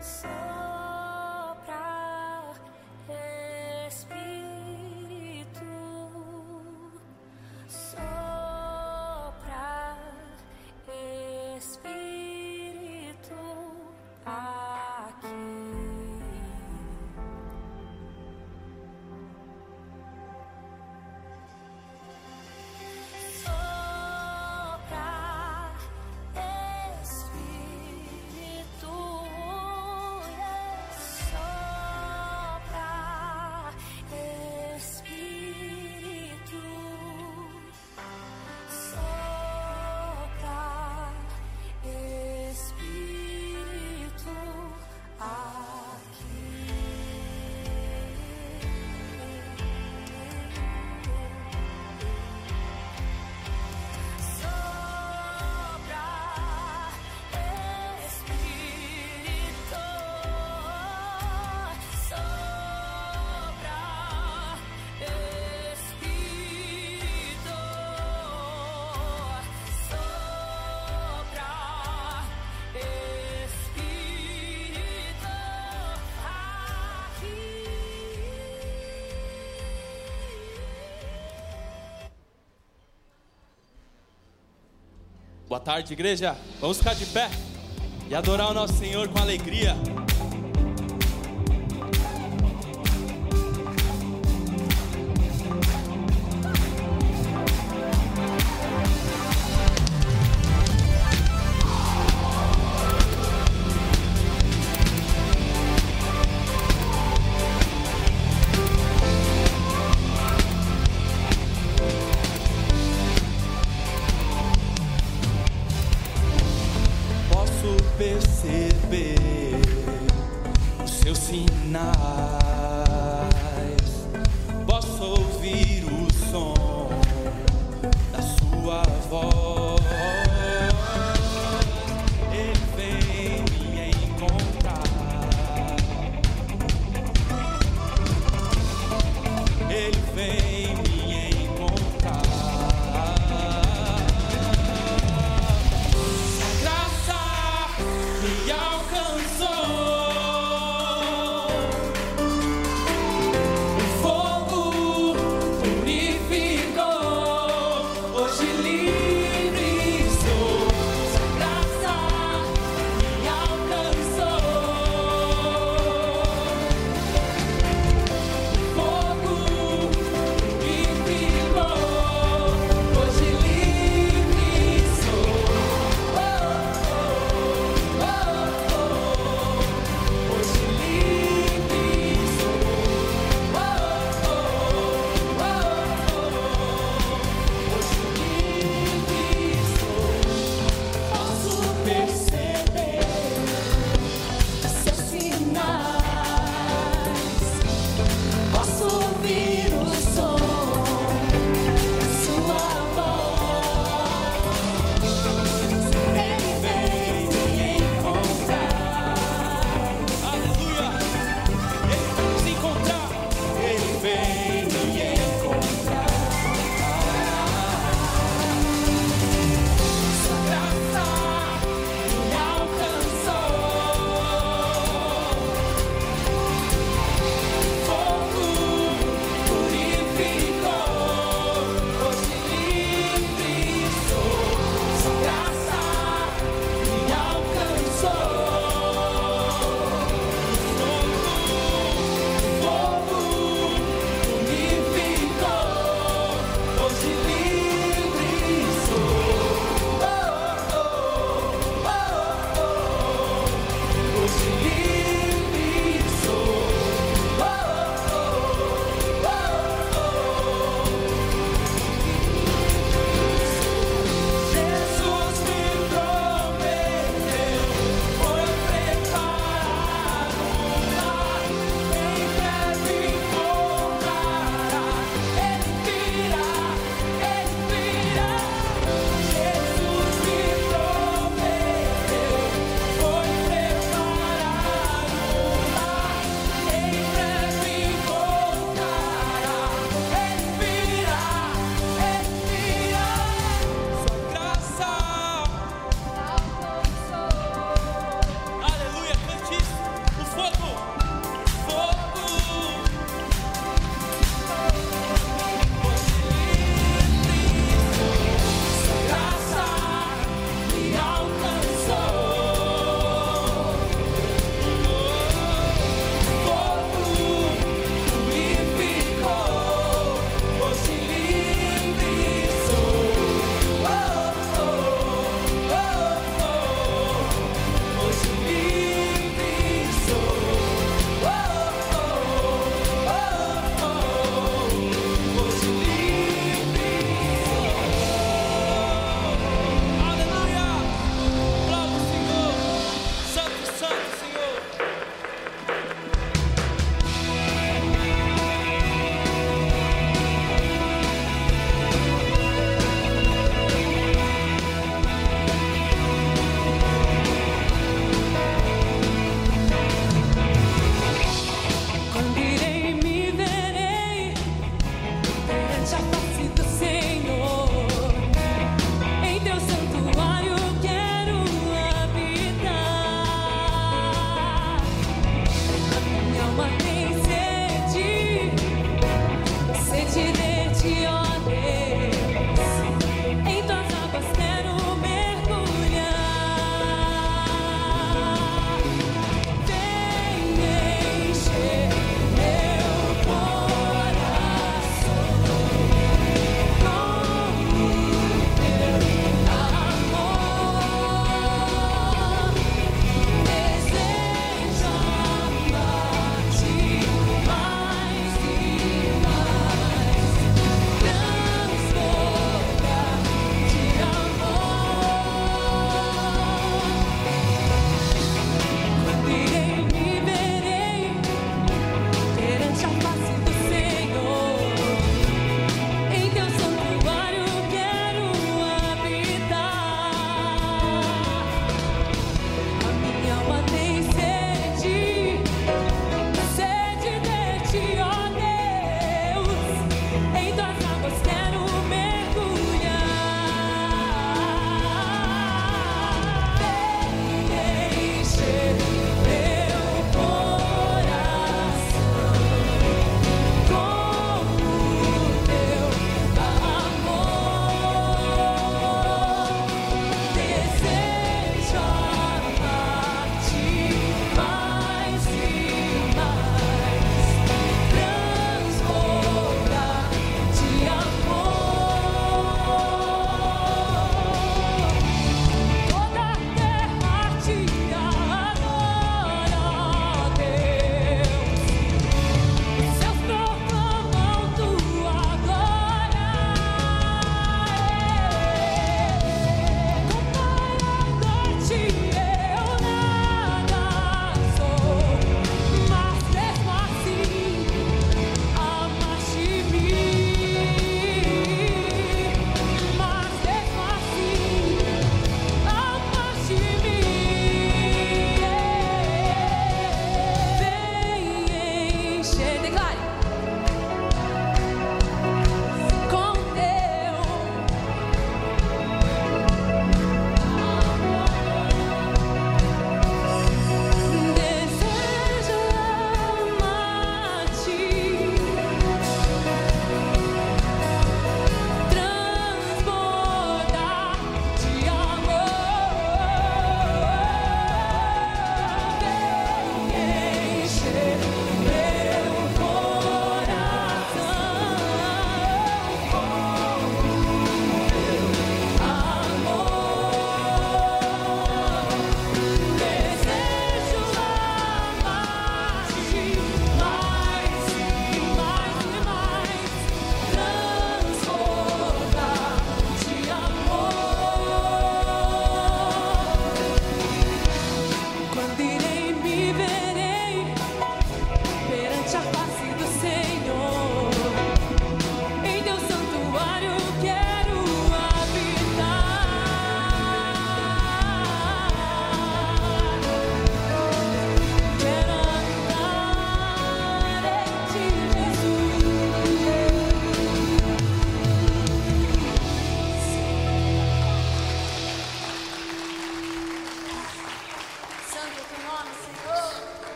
So. Boa tarde, igreja. Vamos ficar de pé e adorar o nosso Senhor com alegria.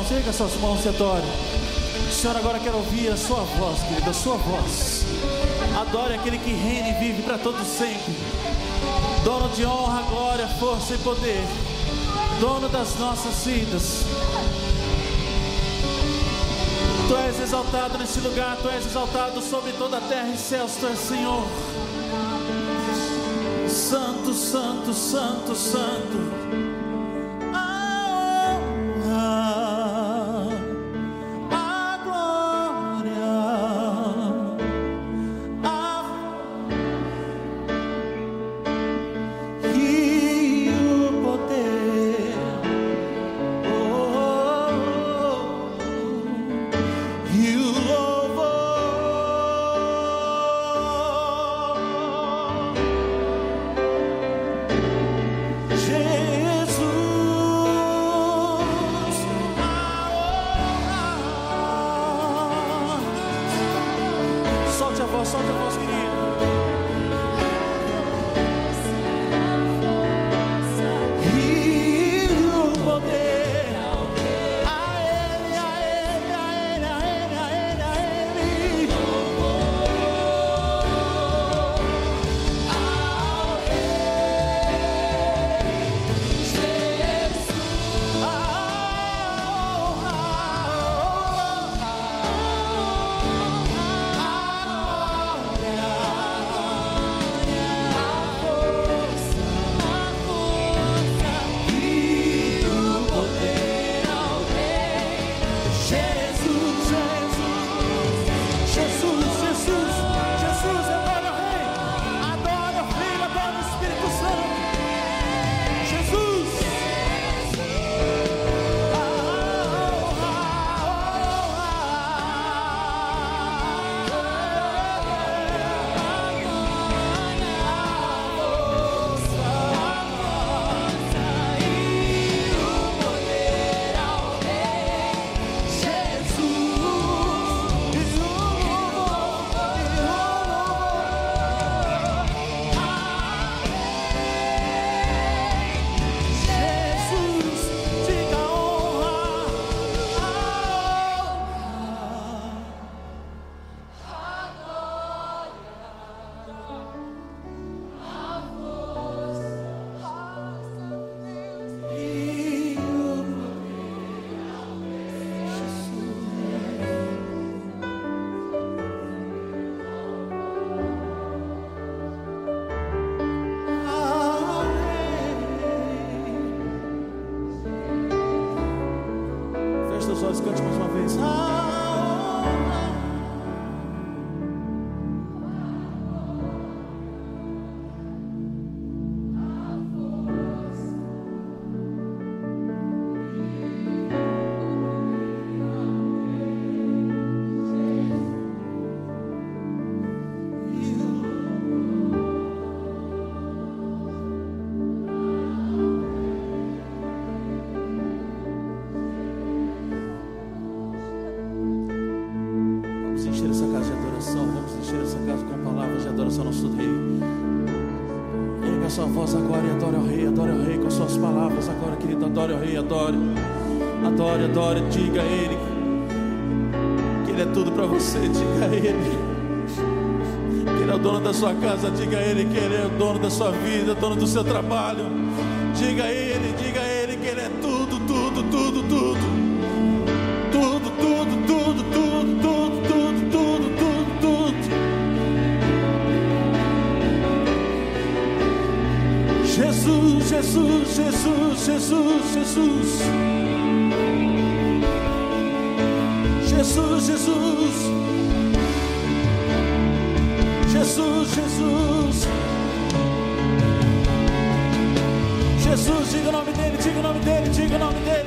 Mãos, erga suas mãos e adore. Senhor, agora quero ouvir a sua voz, querido, a sua voz. Adore aquele que reina e vive para todo sempre. Dono de honra, glória, força e poder. Dono das nossas vidas. Tu és exaltado nesse lugar, tu és exaltado sobre toda a terra e céus, tu és Senhor. Santo, santo, santo, santo. Adore. Adore, adore. Diga a Ele que Ele é tudo para você. Diga a Ele que Ele é o dono da sua casa. Diga a Ele que Ele é o dono da sua vida, dono do seu trabalho. Diga a Ele, Jesus, Jesus, Jesus, Jesus, Jesus. Jesus, Jesus. Jesus, Jesus. Diga o nome dele, diga o nome dele, diga o nome dele,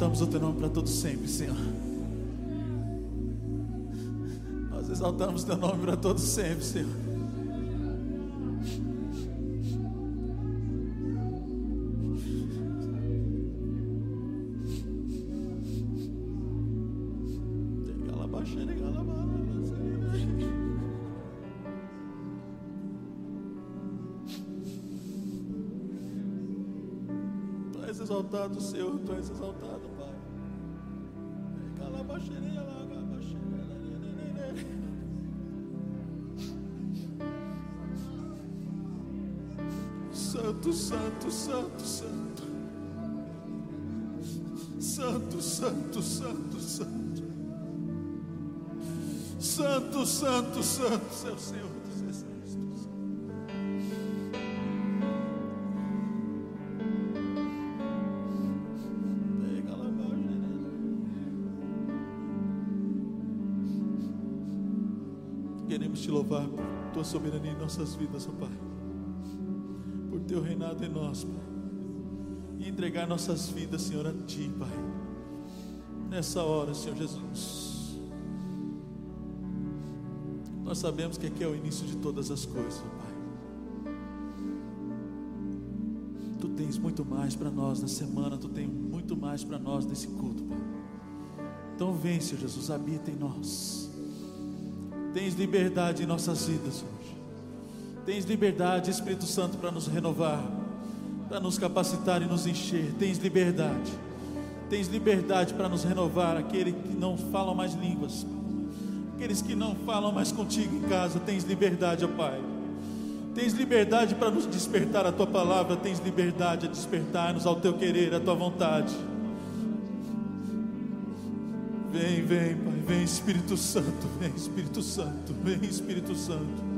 exaltamos o teu nome para todos sempre, Senhor. Nós exaltamos o teu nome para todos sempre, Senhor. Exaltado, Senhor, tu és exaltado, Santo, santo, santo, santo. Santo, santo, santo, santo. Santo, santo, santo, seu Senhor dos Exércitos. Pega lá abaixo, Queremos te louvar por tua soberania em nossas vidas, ó Pai. Teu reinado em nós, Pai. E entregar nossas vidas, Senhor, a ti, Pai. Nessa hora, Senhor Jesus. Nós sabemos que aqui é o início de todas as coisas, Pai. Tu tens muito mais para nós na semana, tu tens muito mais para nós nesse culto, Pai. Então vem, Senhor Jesus, habita em nós. Tens liberdade em nossas vidas hoje. Tens liberdade, Espírito Santo, para nos renovar, para nos capacitar e nos encher. Tens liberdade. Tens liberdade para nos renovar. Aquele que não falam mais línguas, aqueles que não falam mais contigo em casa. Tens liberdade, ó Pai. Tens liberdade para nos despertar a tua palavra. Tens liberdade a despertar-nos ao teu querer, à tua vontade. Vem, vem, Pai, vem Espírito Santo, vem Espírito Santo, vem Espírito Santo.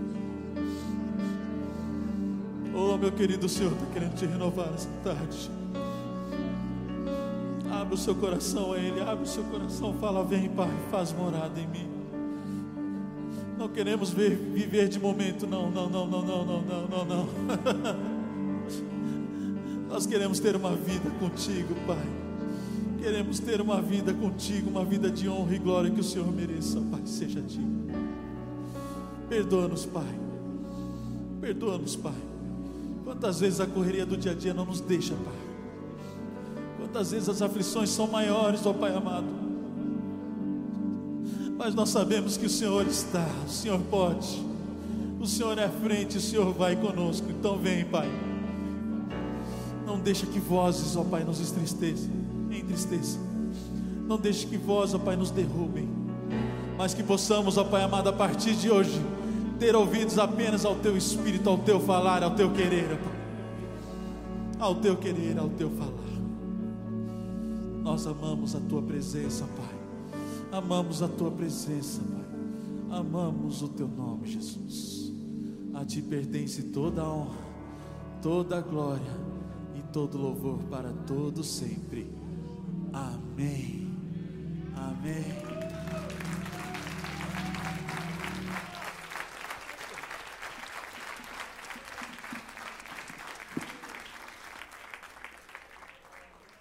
Oh, meu querido Senhor, está querendo te renovar essa tarde. Abre o seu coração a Ele, abre o seu coração, fala: Vem, Pai, faz morada em mim. Não queremos ver, viver de momento, não, não, não, não, não, não, não, não, não. Nós queremos ter uma vida contigo, Pai. Queremos ter uma vida contigo, uma vida de honra e glória que o Senhor mereça, Pai, seja digno. Perdoa-nos, Pai. Perdoa-nos, Pai. Quantas vezes a correria do dia a dia não nos deixa, Pai. Quantas vezes as aflições são maiores, ó Pai amado. Mas nós sabemos que o Senhor está, o Senhor pode. O Senhor é à frente, o Senhor vai conosco. Então vem, Pai. Não deixa que vozes, ó Pai, nos entristeçam, entristeçam. Não deixe que vozes, ó Pai, nos derrubem. Mas que possamos, ó Pai amado, a partir de hoje, ter ouvidos apenas ao Teu Espírito, ao Teu falar, ao Teu querer. Ao Teu querer, ao Teu falar. Nós amamos a Tua presença, Pai. Amamos a Tua presença, Pai. Amamos o Teu nome, Jesus. A Ti pertence toda a honra, toda a glória e todo louvor para todos sempre. Amém. Amém.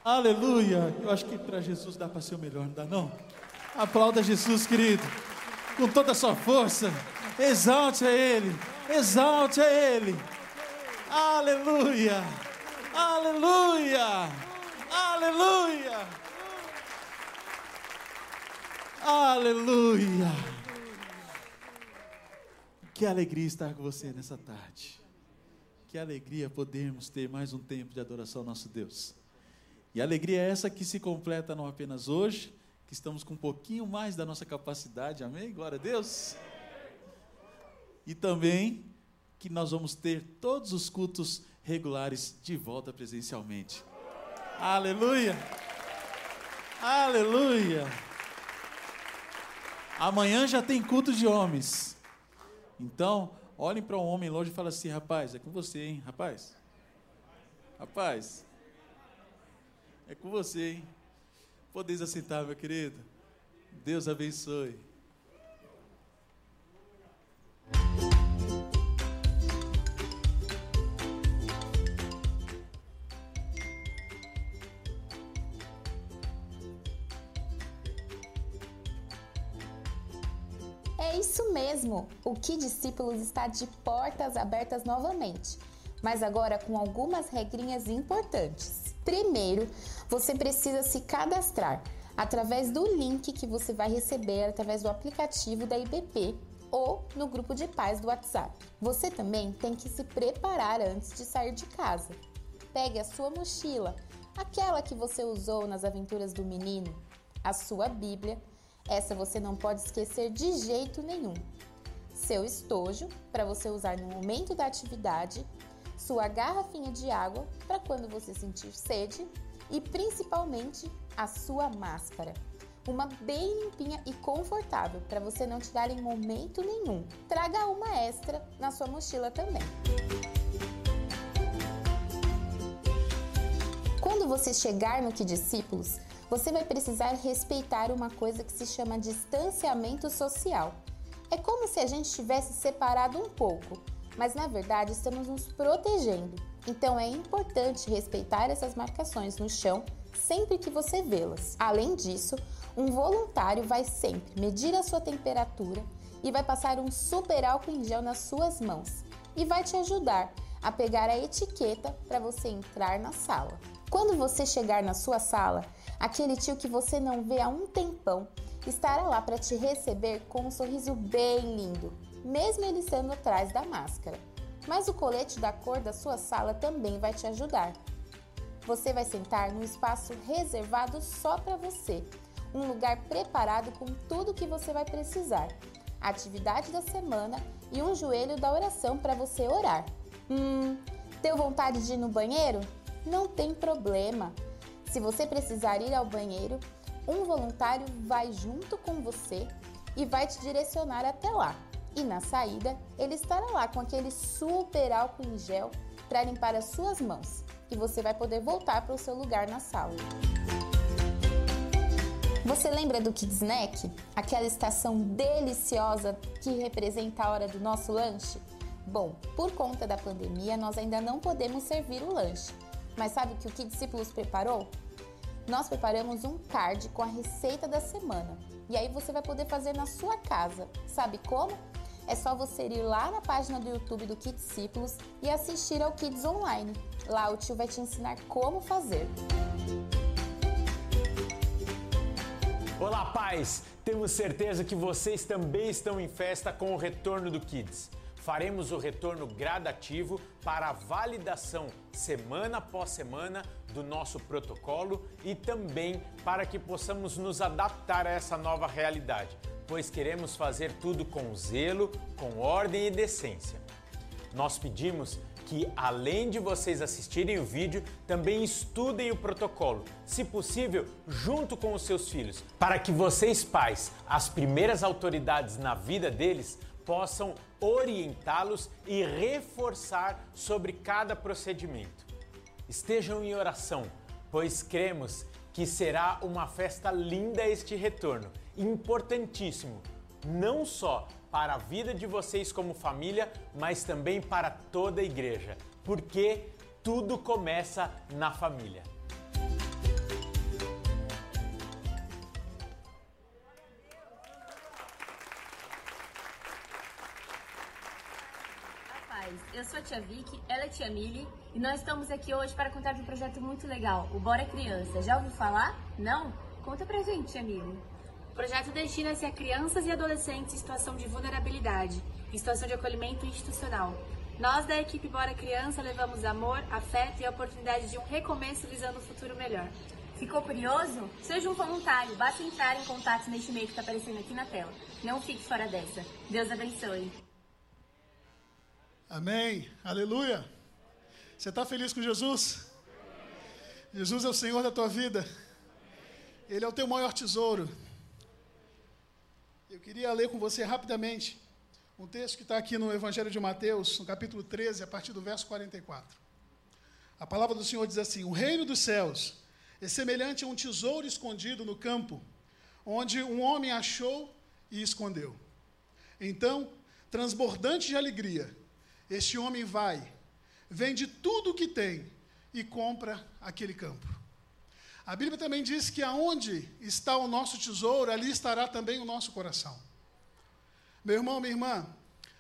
Aleluia. Eu acho que para Jesus dá para ser o melhor, não dá não? Aplauda Jesus, querido. Com toda a sua força. Exalte a Ele. Exalte a Ele. Aleluia. Aleluia. Aleluia. Aleluia. Que alegria estar com você nessa tarde. Que alegria podermos ter mais um tempo de adoração ao nosso Deus. E a alegria é essa que se completa não apenas hoje, que estamos com um pouquinho mais da nossa capacidade, amém? Glória a Deus. E também que nós vamos ter todos os cultos regulares de volta presencialmente. Aleluia! Aleluia! Amanhã já tem culto de homens. Então, olhem para um homem longe e falem assim: rapaz, é com você, hein? Rapaz, rapaz, é com você, hein? Podeis assentar, meu querido. Deus abençoe. É isso mesmo! O Que Discípulos está de portas abertas novamente, mas agora com algumas regrinhas importantes. Primeiro, você precisa se cadastrar através do link que você vai receber através do aplicativo da IBP ou no grupo de pais do WhatsApp. Você também tem que se preparar antes de sair de casa. Pegue a sua mochila, aquela que você usou nas aventuras do menino, a sua Bíblia, essa você não pode esquecer de jeito nenhum. Seu estojo, para você usar no momento da atividade, sua garrafinha de água para quando você sentir sede e principalmente a sua máscara. Uma bem limpinha e confortável para você não tirar em momento nenhum. Traga uma extra na sua mochila também. Quando você chegar no Que Discípulos, você vai precisar respeitar uma coisa que se chama distanciamento social. É como se a gente tivesse separado um pouco, mas na verdade estamos nos protegendo. Então é importante respeitar essas marcações no chão sempre que você vê-las. Além disso, um voluntário vai sempre medir a sua temperatura e vai passar um super álcool em gel nas suas mãos e vai te ajudar a pegar a etiqueta para você entrar na sala. Quando você chegar na sua sala, aquele tio que você não vê há um tempão estará lá para te receber com um sorriso bem lindo, mesmo ele estando atrás da máscara. Mas o colete da cor da sua sala também vai te ajudar. Você vai sentar num espaço reservado só para você, um lugar preparado com tudo que você vai precisar, a atividade da semana e um joelho da oração para você orar. Hum, deu vontade de ir no banheiro? Não tem problema. Se você precisar ir ao banheiro, um voluntário vai junto com você e vai te direcionar até lá. E na saída, ele estará lá com aquele super álcool em gel para limpar as suas mãos e você vai poder voltar para o seu lugar na sala. Você lembra do Kids Snack? Aquela estação deliciosa que representa a hora do nosso lanche? Bom, por conta da pandemia, nós ainda não podemos servir o lanche. Mas sabe o que o Kids Discípulos preparou? Nós preparamos um card com a receita da semana. E aí você vai poder fazer na sua casa. Sabe como? É só você ir lá na página do YouTube do Kids Discípulos e assistir ao Kids Online. Lá o tio vai te ensinar como fazer. Olá, pais! Temos certeza que vocês também estão em festa com o retorno do Kids. Faremos o retorno gradativo para a validação semana após semana do nosso protocolo e também para que possamos nos adaptar a essa nova realidade, pois queremos fazer tudo com zelo, com ordem e decência. Nós pedimos que, além de vocês assistirem o vídeo, também estudem o protocolo, se possível, junto com os seus filhos, para que vocês, pais, as primeiras autoridades na vida deles, possam orientá-los e reforçar sobre cada procedimento. Estejam em oração, pois cremos que será uma festa linda este retorno, importantíssimo, não só para a vida de vocês como família, mas também para toda a igreja, porque tudo começa na família. Eu sou a tia Vicky, ela é a tia Mili e nós estamos aqui hoje para contar de um projeto muito legal, o Bora Criança. Já ouviu falar? Não? Conta pra gente, tia Mili. O projeto destina-se a crianças e adolescentes em situação de vulnerabilidade, em situação de acolhimento institucional. Nós, da equipe Bora Criança, levamos amor, afeto e a oportunidade de um recomeço visando um futuro melhor. Ficou curioso? Seja um voluntário, basta entrar em contato neste e-mail que está aparecendo aqui na tela. Não fique fora dessa. Deus abençoe. Amém. Aleluia. Você está feliz com Jesus? Jesus é o Senhor da tua vida. Ele é o teu maior tesouro. Eu queria ler com você rapidamente um texto que está aqui no Evangelho de Mateus, no capítulo 13, a partir do verso 44. A palavra do Senhor diz assim: O reino dos céus é semelhante a um tesouro escondido no campo, onde um homem achou e escondeu. Então, transbordante de alegria, este homem vai, vende tudo o que tem e compra aquele campo. A Bíblia também diz que aonde está o nosso tesouro, ali estará também o nosso coração. Meu irmão, minha irmã,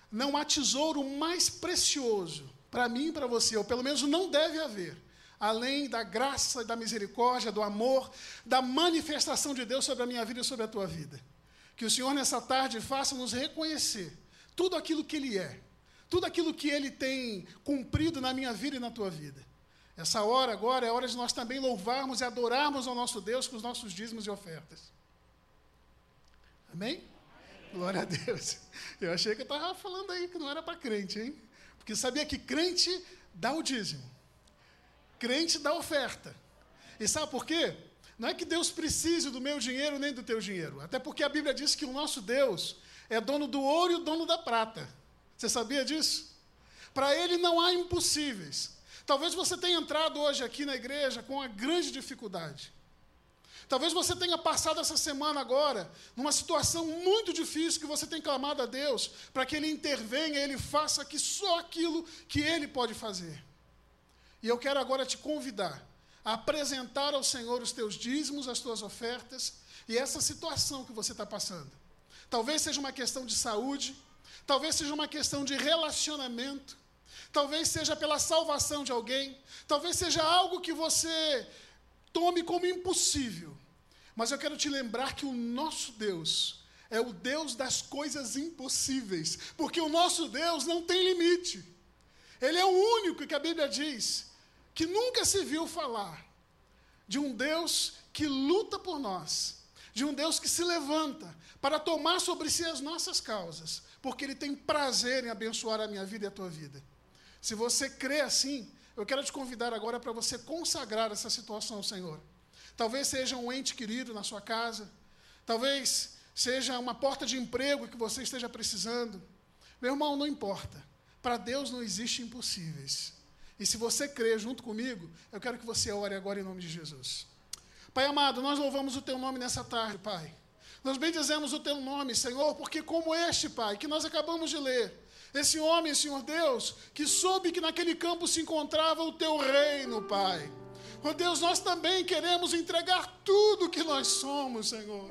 não há tesouro mais precioso para mim e para você, ou pelo menos não deve haver, além da graça, da misericórdia, do amor, da manifestação de Deus sobre a minha vida e sobre a tua vida. Que o Senhor nessa tarde faça nos reconhecer tudo aquilo que Ele é, tudo aquilo que Ele tem cumprido na minha vida e na tua vida. Essa hora agora é hora de nós também louvarmos e adorarmos ao nosso Deus com os nossos dízimos e ofertas. Amém? Glória a Deus. Eu achei que eu estava falando aí que não era para crente, hein? Porque sabia que crente dá o dízimo, crente dá oferta. E sabe por quê? Não é que Deus precise do meu dinheiro nem do teu dinheiro. Até porque a Bíblia diz que o nosso Deus é dono do ouro e o dono da prata. Você sabia disso? Para ele não há impossíveis. Talvez você tenha entrado hoje aqui na igreja com uma grande dificuldade. Talvez você tenha passado essa semana agora numa situação muito difícil que você tem clamado a Deus para que Ele intervenha, Ele faça que só aquilo que Ele pode fazer. E eu quero agora te convidar a apresentar ao Senhor os teus dízimos, as tuas ofertas e essa situação que você está passando. Talvez seja uma questão de saúde, talvez seja uma questão de relacionamento, talvez seja pela salvação de alguém, talvez seja algo que você tome como impossível. Mas eu quero te lembrar que o nosso Deus é o Deus das coisas impossíveis, porque o nosso Deus não tem limite. Ele é o único que a Bíblia diz que nunca se viu falar de um Deus que luta por nós, de um Deus que se levanta para tomar sobre si as nossas causas, porque Ele tem prazer em abençoar a minha vida e a tua vida. Se você crê assim, eu quero te convidar agora para você consagrar essa situação ao Senhor. Talvez seja um ente querido na sua casa, talvez seja uma porta de emprego que você esteja precisando. Meu irmão, não importa. Para Deus não existe impossíveis. E se você crê junto comigo, eu quero que você ore agora em nome de Jesus. Pai amado, nós louvamos o teu nome nessa tarde, Pai. Nós bendizemos o teu nome, Senhor, porque como este, Pai, que nós acabamos de ler, esse homem, Senhor Deus, que soube que naquele campo se encontrava o teu reino, Pai. Oh Deus, nós também queremos entregar tudo que nós somos, Senhor.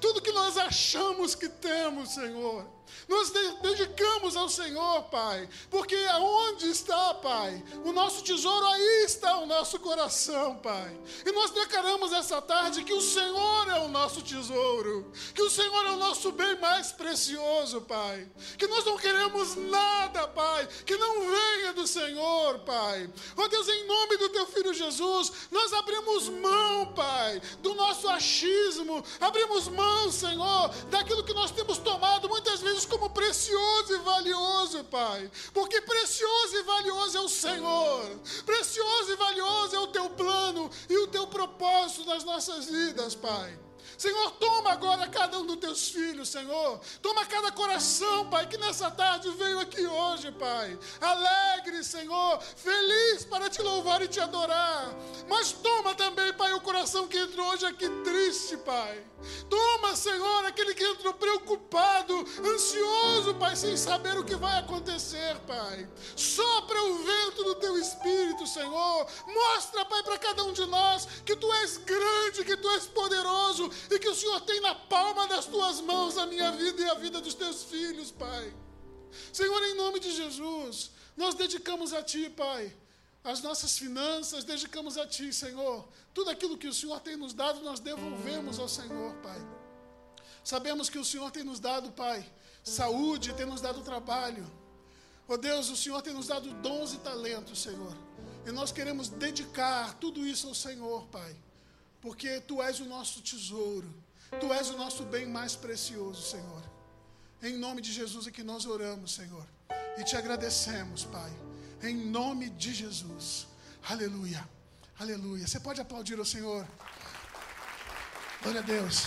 Tudo que nós achamos que temos, Senhor. Nós dedicamos ao Senhor, Pai, porque aonde está, Pai, o nosso tesouro, aí está o nosso coração, Pai. E nós declaramos essa tarde que o Senhor é o nosso tesouro, que o Senhor é o nosso bem mais precioso, Pai. Que nós não queremos nada, Pai, que não venha do Senhor, Pai. Ó oh, Deus, em nome do Teu Filho Jesus, nós abrimos mão, Pai, do nosso achismo, abrimos mão, Senhor, daquilo que nós temos tomado muitas vezes como precioso e valioso, Pai. Porque precioso e valioso é o Senhor. Precioso e valioso é o teu plano e o teu propósito nas nossas vidas, Pai. Senhor, toma agora cada um dos teus filhos, Senhor. Toma cada coração, Pai, que nessa tarde veio aqui hoje, Pai. Alegre, Senhor, feliz para te louvar e te adorar. Mas toma também, Pai, o coração que entrou hoje aqui triste, Pai. Toma, Senhor, aquele que entrou preocupado, ansioso, Pai, sem saber o que vai acontecer, Pai. Sopra o vento do teu espírito, Senhor. Mostra, Pai, para cada um de nós que tu és grande, que tu és poderoso e que o Senhor tem na palma das tuas mãos a minha vida e a vida dos teus filhos, Pai. Senhor, em nome de Jesus, nós dedicamos a Ti, Pai, as nossas finanças, dedicamos a Ti, Senhor. Tudo aquilo que o Senhor tem nos dado, nós devolvemos ao Senhor, Pai. Sabemos que o Senhor tem nos dado, Pai, saúde, tem nos dado trabalho. Ó Deus, o Senhor tem nos dado dons e talentos, Senhor. E nós queremos dedicar tudo isso ao Senhor, Pai. Porque Tu és o nosso tesouro. Tu és o nosso bem mais precioso, Senhor. Em nome de Jesus é que nós oramos, Senhor. E te agradecemos, Pai. Em nome de Jesus. Aleluia. Aleluia. Você pode aplaudir ao Senhor. Glória a Deus.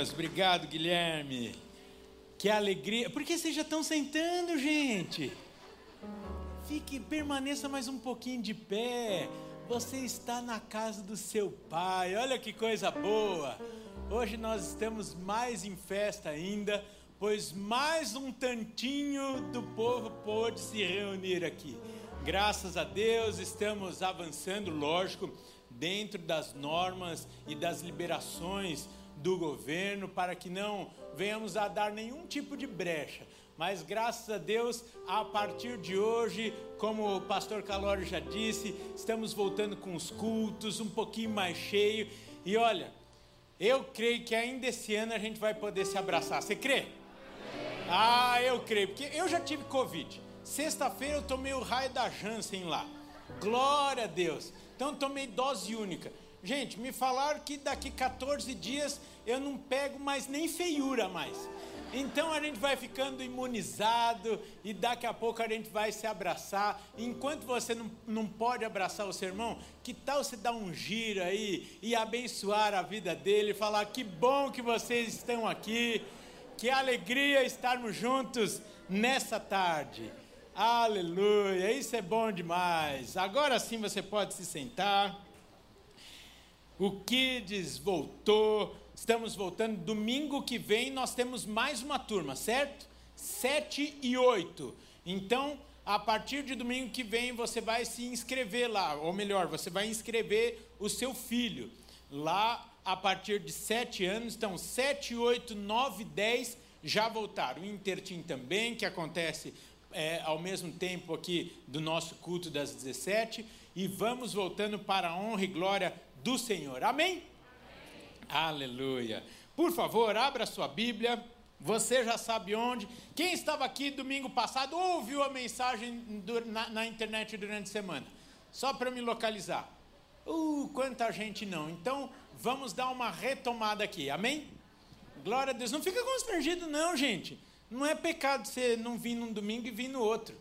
Deus. Obrigado, Guilherme. Que alegria. Por que vocês já estão sentando, gente? Fique, permaneça mais um pouquinho de pé. Você está na casa do seu pai. Olha que coisa boa. Hoje nós estamos mais em festa ainda, pois mais um tantinho do povo pôde se reunir aqui. Graças a Deus estamos avançando, lógico, dentro das normas e das liberações do governo para que não venhamos a dar nenhum tipo de brecha. Mas graças a Deus, a partir de hoje, como o pastor Calório já disse, estamos voltando com os cultos um pouquinho mais cheio. E olha, eu creio que ainda esse ano a gente vai poder se abraçar. Você crê? Ah, eu creio, porque eu já tive Covid. Sexta-feira eu tomei o raio da Janssen lá. Glória a Deus. Então tomei dose única. Gente, me falaram que daqui 14 dias eu não pego mais nem feiura mais. Então a gente vai ficando imunizado e daqui a pouco a gente vai se abraçar. Enquanto você não, não pode abraçar o seu irmão, que tal você dar um giro aí e abençoar a vida dele, falar que bom que vocês estão aqui, que alegria estarmos juntos nessa tarde. Aleluia, isso é bom demais. Agora sim você pode se sentar. O Kids voltou. Estamos voltando. Domingo que vem nós temos mais uma turma, certo? 7 e 8. Então, a partir de domingo que vem, você vai se inscrever lá. Ou melhor, você vai inscrever o seu filho. Lá, a partir de 7 anos. Então, 7, 8, 9, 10 já voltaram. O Intertim também, que acontece é, ao mesmo tempo aqui do nosso culto das 17. E vamos voltando para a honra e glória do Senhor. Amém? Aleluia. Por favor, abra sua Bíblia. Você já sabe onde. Quem estava aqui domingo passado ouviu a mensagem do- na, na internet durante a semana? Só para me localizar. Uh, quanta gente não. Então, vamos dar uma retomada aqui. Amém? Glória a Deus. Não fica constrangido, não, gente. Não é pecado você não vir num domingo e vir no outro.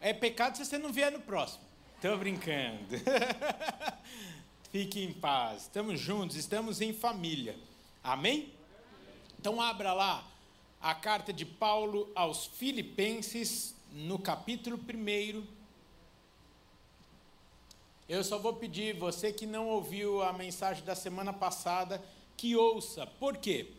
É pecado se você não vier no próximo. Estou brincando. Fique em paz. Estamos juntos, estamos em família. Amém? Então abra lá a carta de Paulo aos Filipenses, no capítulo 1. Eu só vou pedir, você que não ouviu a mensagem da semana passada, que ouça. Por quê?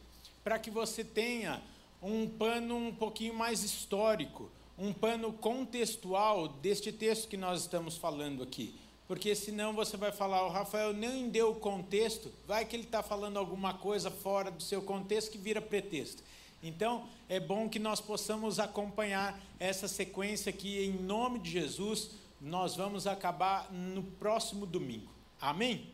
Para que você tenha um pano um pouquinho mais histórico, um pano contextual deste texto que nós estamos falando aqui. Porque senão você vai falar, o Rafael nem deu o contexto, vai que ele está falando alguma coisa fora do seu contexto que vira pretexto. Então, é bom que nós possamos acompanhar essa sequência aqui em nome de Jesus. Nós vamos acabar no próximo domingo. Amém?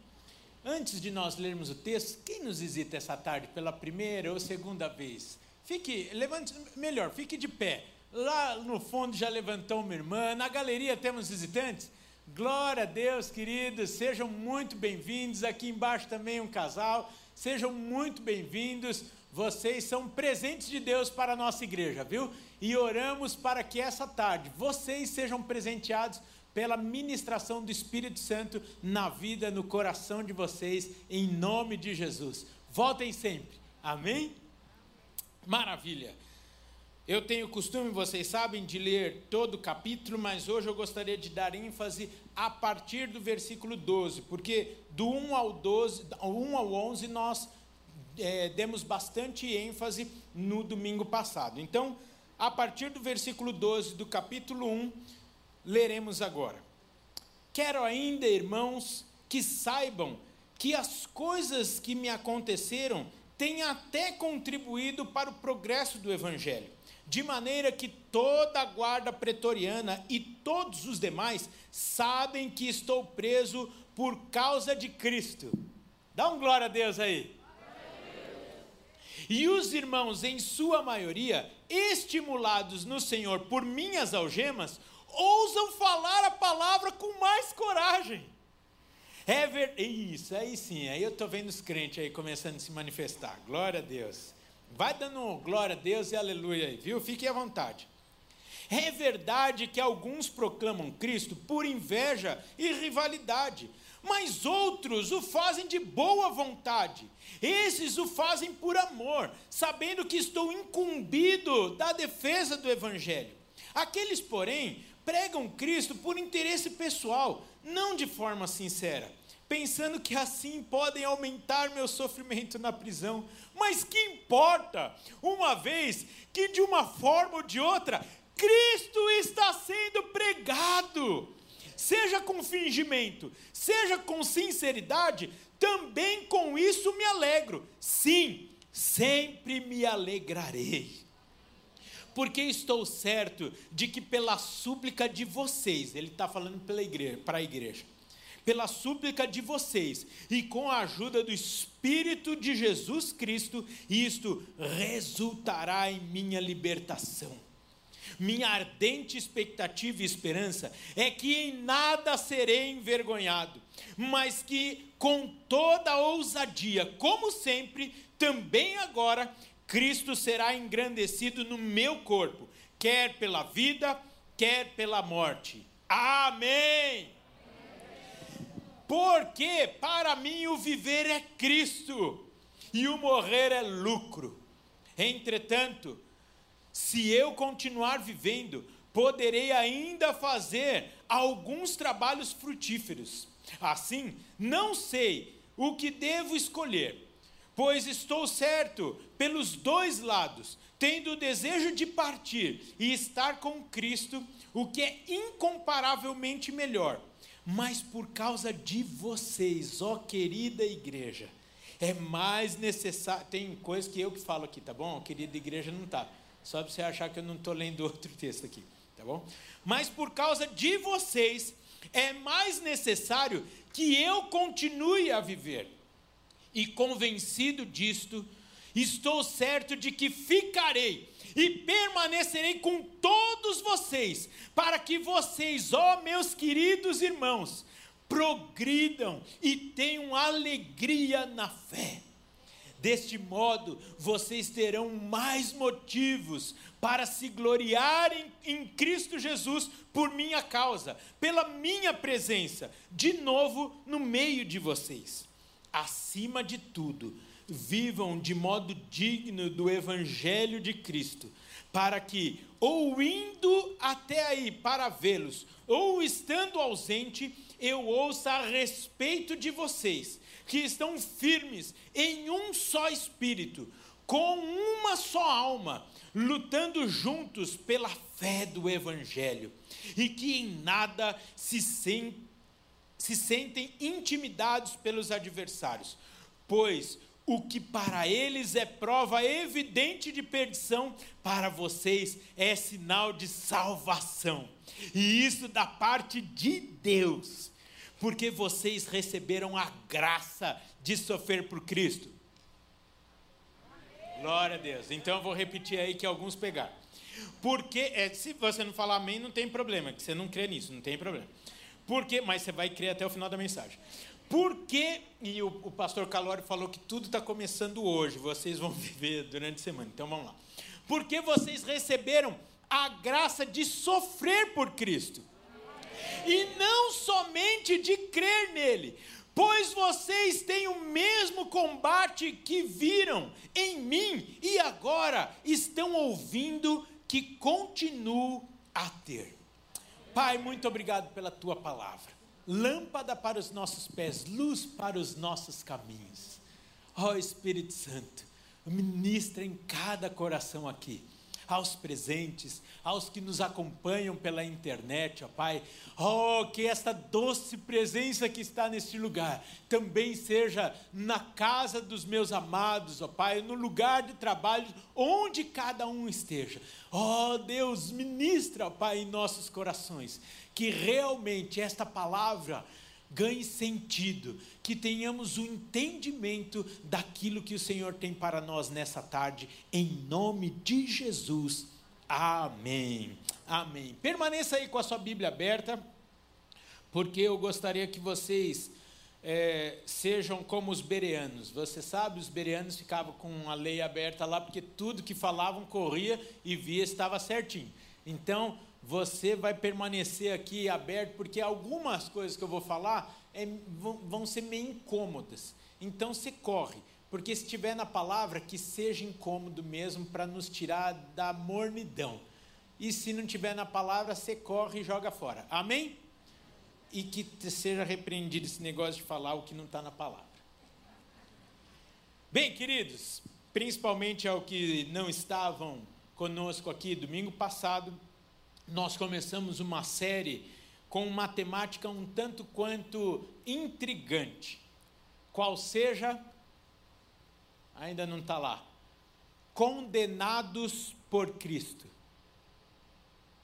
Antes de nós lermos o texto, quem nos visita essa tarde pela primeira ou segunda vez? Fique, levante, melhor, fique de pé. Lá no fundo já levantou uma irmã. Na galeria temos visitantes. Glória a Deus, queridos. Sejam muito bem-vindos. Aqui embaixo também um casal. Sejam muito bem-vindos. Vocês são presentes de Deus para a nossa igreja, viu? E oramos para que essa tarde vocês sejam presenteados pela ministração do Espírito Santo na vida, no coração de vocês, em nome de Jesus. Voltem sempre. Amém? Maravilha. Eu tenho costume, vocês sabem, de ler todo o capítulo, mas hoje eu gostaria de dar ênfase a partir do versículo 12, porque do 1 ao 12, do 1 ao 11 nós é, demos bastante ênfase no domingo passado. Então, a partir do versículo 12 do capítulo 1, leremos agora. Quero ainda, irmãos, que saibam que as coisas que me aconteceram têm até contribuído para o progresso do Evangelho, de maneira que toda a guarda pretoriana e todos os demais sabem que estou preso por causa de Cristo. Dá um glória a Deus aí. E os irmãos, em sua maioria, estimulados no Senhor por minhas algemas, ousam falar a palavra com mais coragem. É ver... Isso, aí sim, aí eu estou vendo os crentes aí começando a se manifestar. Glória a Deus. Vai dando glória a Deus e aleluia aí, viu? Fique à vontade. É verdade que alguns proclamam Cristo por inveja e rivalidade, mas outros o fazem de boa vontade. Esses o fazem por amor, sabendo que estou incumbido da defesa do Evangelho. Aqueles, porém, pregam Cristo por interesse pessoal, não de forma sincera, pensando que assim podem aumentar meu sofrimento na prisão. Mas que importa, uma vez que de uma forma ou de outra, Cristo está sendo pregado. Seja com fingimento, seja com sinceridade, também com isso me alegro. Sim, sempre me alegrarei porque estou certo de que pela súplica de vocês, ele está falando para a igreja, pela súplica de vocês e com a ajuda do Espírito de Jesus Cristo, isto resultará em minha libertação. Minha ardente expectativa e esperança é que em nada serei envergonhado, mas que com toda ousadia, como sempre, também agora Cristo será engrandecido no meu corpo, quer pela vida, quer pela morte. Amém. Porque para mim o viver é Cristo e o morrer é lucro. Entretanto, se eu continuar vivendo, poderei ainda fazer alguns trabalhos frutíferos. Assim, não sei o que devo escolher pois estou certo pelos dois lados, tendo o desejo de partir e estar com Cristo, o que é incomparavelmente melhor. Mas por causa de vocês, ó querida igreja, é mais necessário. Tem coisa que eu que falo aqui, tá bom? Querida igreja não tá. Só para você achar que eu não estou lendo outro texto aqui, tá bom? Mas por causa de vocês, é mais necessário que eu continue a viver e convencido disto, estou certo de que ficarei e permanecerei com todos vocês, para que vocês, ó meus queridos irmãos, progridam e tenham alegria na fé. Deste modo, vocês terão mais motivos para se gloriarem em Cristo Jesus por minha causa, pela minha presença, de novo no meio de vocês acima de tudo, vivam de modo digno do Evangelho de Cristo, para que, ou indo até aí para vê-los, ou estando ausente, eu ouça a respeito de vocês, que estão firmes em um só espírito, com uma só alma, lutando juntos pela fé do Evangelho, e que em nada se se sentem intimidados pelos adversários, pois o que para eles é prova evidente de perdição, para vocês é sinal de salvação. E isso da parte de Deus, porque vocês receberam a graça de sofrer por Cristo. Glória a Deus. Então eu vou repetir aí que alguns pegaram. Porque, é, se você não falar amém, não tem problema, que você não crê nisso, não tem problema. Porque, mas você vai crer até o final da mensagem. Porque, e o, o pastor Calori falou que tudo está começando hoje, vocês vão viver durante a semana, então vamos lá. Porque vocês receberam a graça de sofrer por Cristo, e não somente de crer nele, pois vocês têm o mesmo combate que viram em mim e agora estão ouvindo que continuo a ter. Pai, muito obrigado pela tua palavra. Lâmpada para os nossos pés, luz para os nossos caminhos. Ó oh, Espírito Santo, ministra em cada coração aqui aos presentes, aos que nos acompanham pela internet, ó Pai. Oh, que esta doce presença que está neste lugar também seja na casa dos meus amados, ó Pai, no lugar de trabalho, onde cada um esteja. Oh, Deus, ministra, ó Pai, em nossos corações, que realmente esta palavra ganhe sentido, que tenhamos o um entendimento daquilo que o Senhor tem para nós nessa tarde, em nome de Jesus. Amém. Amém. Permaneça aí com a sua Bíblia aberta, porque eu gostaria que vocês é, sejam como os bereanos. Você sabe, os bereanos ficavam com a lei aberta lá, porque tudo que falavam corria e via estava certinho. Então, você vai permanecer aqui aberto, porque algumas coisas que eu vou falar é, vão, vão ser meio incômodas. Então, você corre, porque se estiver na palavra, que seja incômodo mesmo para nos tirar da mornidão. E se não tiver na palavra, você corre e joga fora. Amém? E que seja repreendido esse negócio de falar o que não está na palavra. Bem, queridos, principalmente ao que não estavam conosco aqui, domingo passado, nós começamos uma série com uma temática um tanto quanto intrigante. Qual seja, ainda não está lá, condenados por Cristo.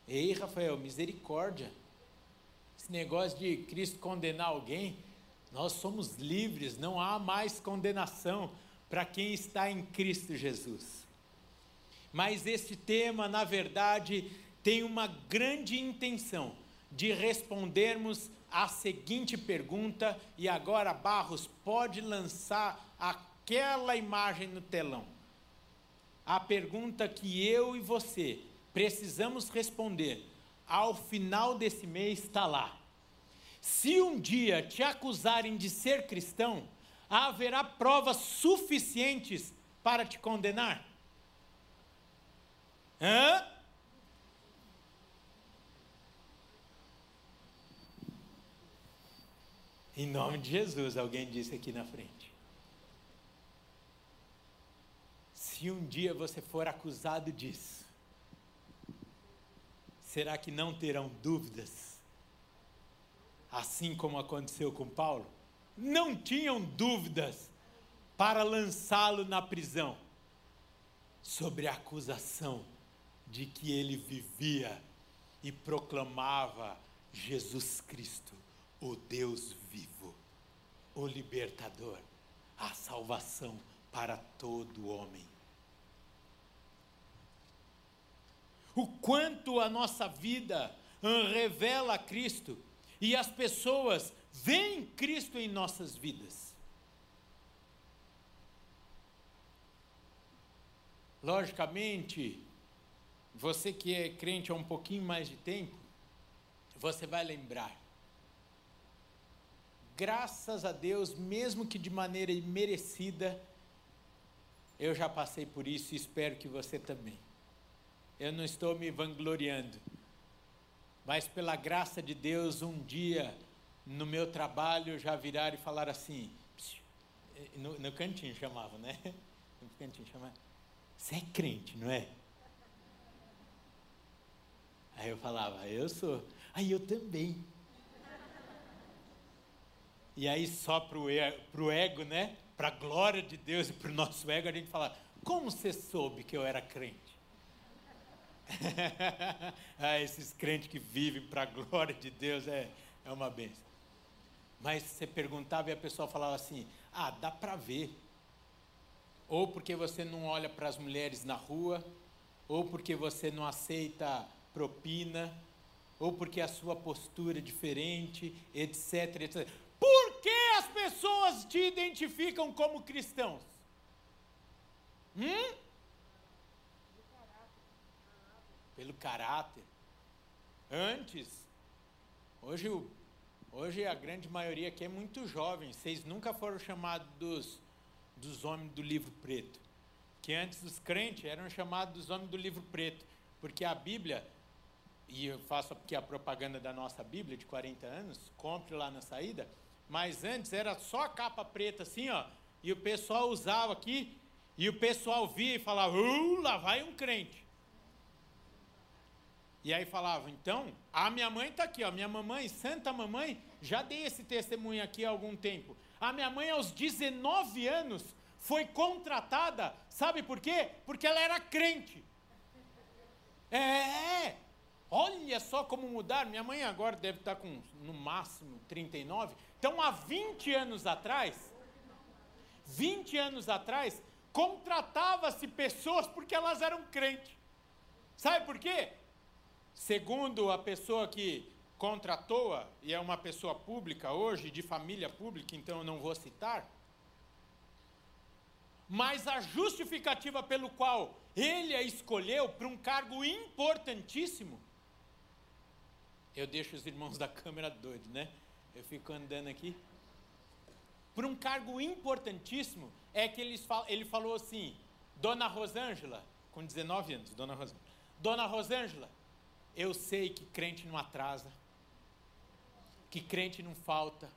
Ei, Rafael, misericórdia. Esse negócio de Cristo condenar alguém, nós somos livres, não há mais condenação para quem está em Cristo Jesus. Mas esse tema, na verdade, tem uma grande intenção de respondermos a seguinte pergunta, e agora Barros pode lançar aquela imagem no telão. A pergunta que eu e você precisamos responder ao final desse mês está lá. Se um dia te acusarem de ser cristão, haverá provas suficientes para te condenar? Hã? Em nome de Jesus, alguém disse aqui na frente. Se um dia você for acusado disso, será que não terão dúvidas? Assim como aconteceu com Paulo? Não tinham dúvidas para lançá-lo na prisão sobre a acusação de que ele vivia e proclamava Jesus Cristo, o Deus vivo, o libertador, a salvação para todo homem. O quanto a nossa vida revela Cristo e as pessoas veem Cristo em nossas vidas. Logicamente, você que é crente há um pouquinho mais de tempo, você vai lembrar. Graças a Deus, mesmo que de maneira imerecida, eu já passei por isso e espero que você também. Eu não estou me vangloriando, mas pela graça de Deus, um dia no meu trabalho já viraram e falaram assim, no, no cantinho chamava, né? No cantinho chamava, você é crente, não é? Aí eu falava, eu sou. Aí eu também. E aí só para o ego, né? Para a glória de Deus e para o nosso ego, a gente fala, como você soube que eu era crente? ah, esses crentes que vivem para a glória de Deus é, é uma benção. Mas você perguntava e a pessoa falava assim, ah, dá para ver. Ou porque você não olha para as mulheres na rua, ou porque você não aceita propina, ou porque a sua postura é diferente, etc, etc. Pessoas te identificam como cristãos? Hum? Pelo caráter. Antes, hoje, hoje a grande maioria aqui é muito jovem. Vocês nunca foram chamados dos, dos homens do livro preto. Que antes os crentes eram chamados dos homens do livro preto. Porque a Bíblia, e eu faço aqui a propaganda da nossa Bíblia de 40 anos, compre lá na saída, mas antes era só capa preta assim, ó, e o pessoal usava aqui, e o pessoal via e falava, uh, lá vai um crente. E aí falava, então, a minha mãe está aqui, ó, minha mamãe, santa mamãe, já dei esse testemunho aqui há algum tempo. A minha mãe, aos 19 anos, foi contratada, sabe por quê? Porque ela era crente. É, olha só como mudaram. Minha mãe agora deve estar com, no máximo, 39. Então, há 20 anos atrás, 20 anos atrás, contratava-se pessoas porque elas eram crentes. Sabe por quê? Segundo a pessoa que contratou-a, e é uma pessoa pública hoje, de família pública, então eu não vou citar, mas a justificativa pelo qual ele a escolheu para um cargo importantíssimo. Eu deixo os irmãos da câmera doidos, né? Eu fico andando aqui. Por um cargo importantíssimo, é que eles fal ele falou assim: Dona Rosângela, com 19 anos, Dona Rosângela, Dona Rosângela, eu sei que crente não atrasa, que crente não falta,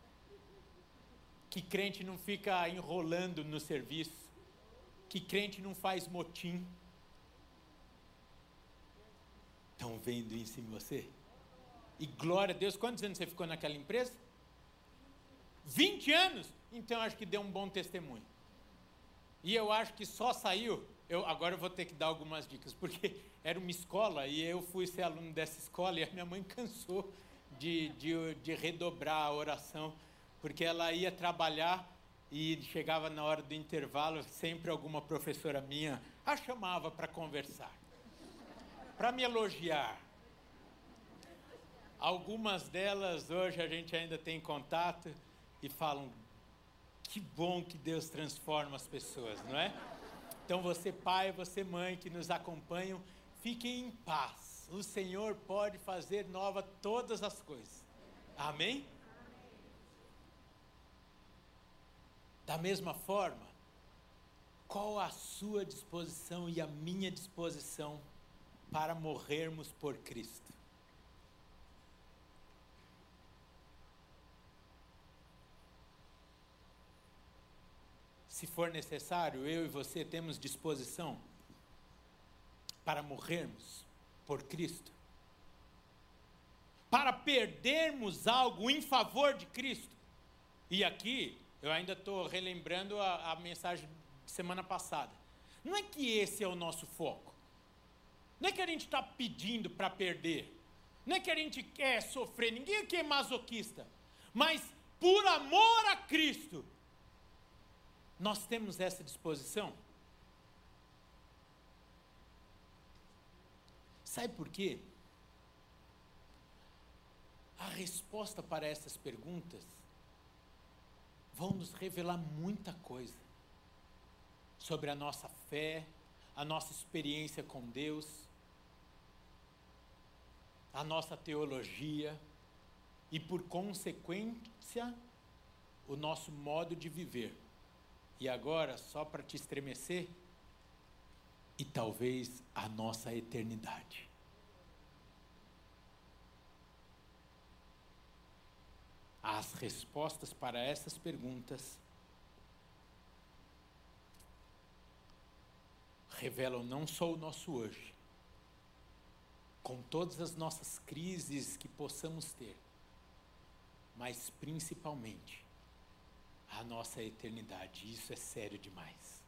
que crente não fica enrolando no serviço, que crente não faz motim. Estão vendo isso em você? E glória a Deus, quantos anos você ficou naquela empresa? 20 anos? Então acho que deu um bom testemunho. E eu acho que só saiu. Eu, agora eu vou ter que dar algumas dicas, porque era uma escola e eu fui ser aluno dessa escola e a minha mãe cansou de, de, de redobrar a oração, porque ela ia trabalhar e chegava na hora do intervalo, sempre alguma professora minha a chamava para conversar, para me elogiar. Algumas delas hoje a gente ainda tem contato e falam: que bom que Deus transforma as pessoas, não é? Então você pai, você mãe que nos acompanham, fiquem em paz. O Senhor pode fazer nova todas as coisas. Amém? Da mesma forma, qual a sua disposição e a minha disposição para morrermos por Cristo? Se for necessário, eu e você temos disposição para morrermos por Cristo? Para perdermos algo em favor de Cristo? E aqui eu ainda estou relembrando a, a mensagem de semana passada. Não é que esse é o nosso foco. Não é que a gente está pedindo para perder. Não é que a gente quer sofrer. Ninguém aqui é masoquista. Mas por amor a Cristo, nós temos essa disposição? Sabe por quê? A resposta para essas perguntas vão nos revelar muita coisa sobre a nossa fé, a nossa experiência com Deus, a nossa teologia e, por consequência, o nosso modo de viver. E agora, só para te estremecer, e talvez a nossa eternidade. As respostas para essas perguntas revelam não só o nosso hoje, com todas as nossas crises que possamos ter, mas principalmente a nossa eternidade. Isso é sério demais.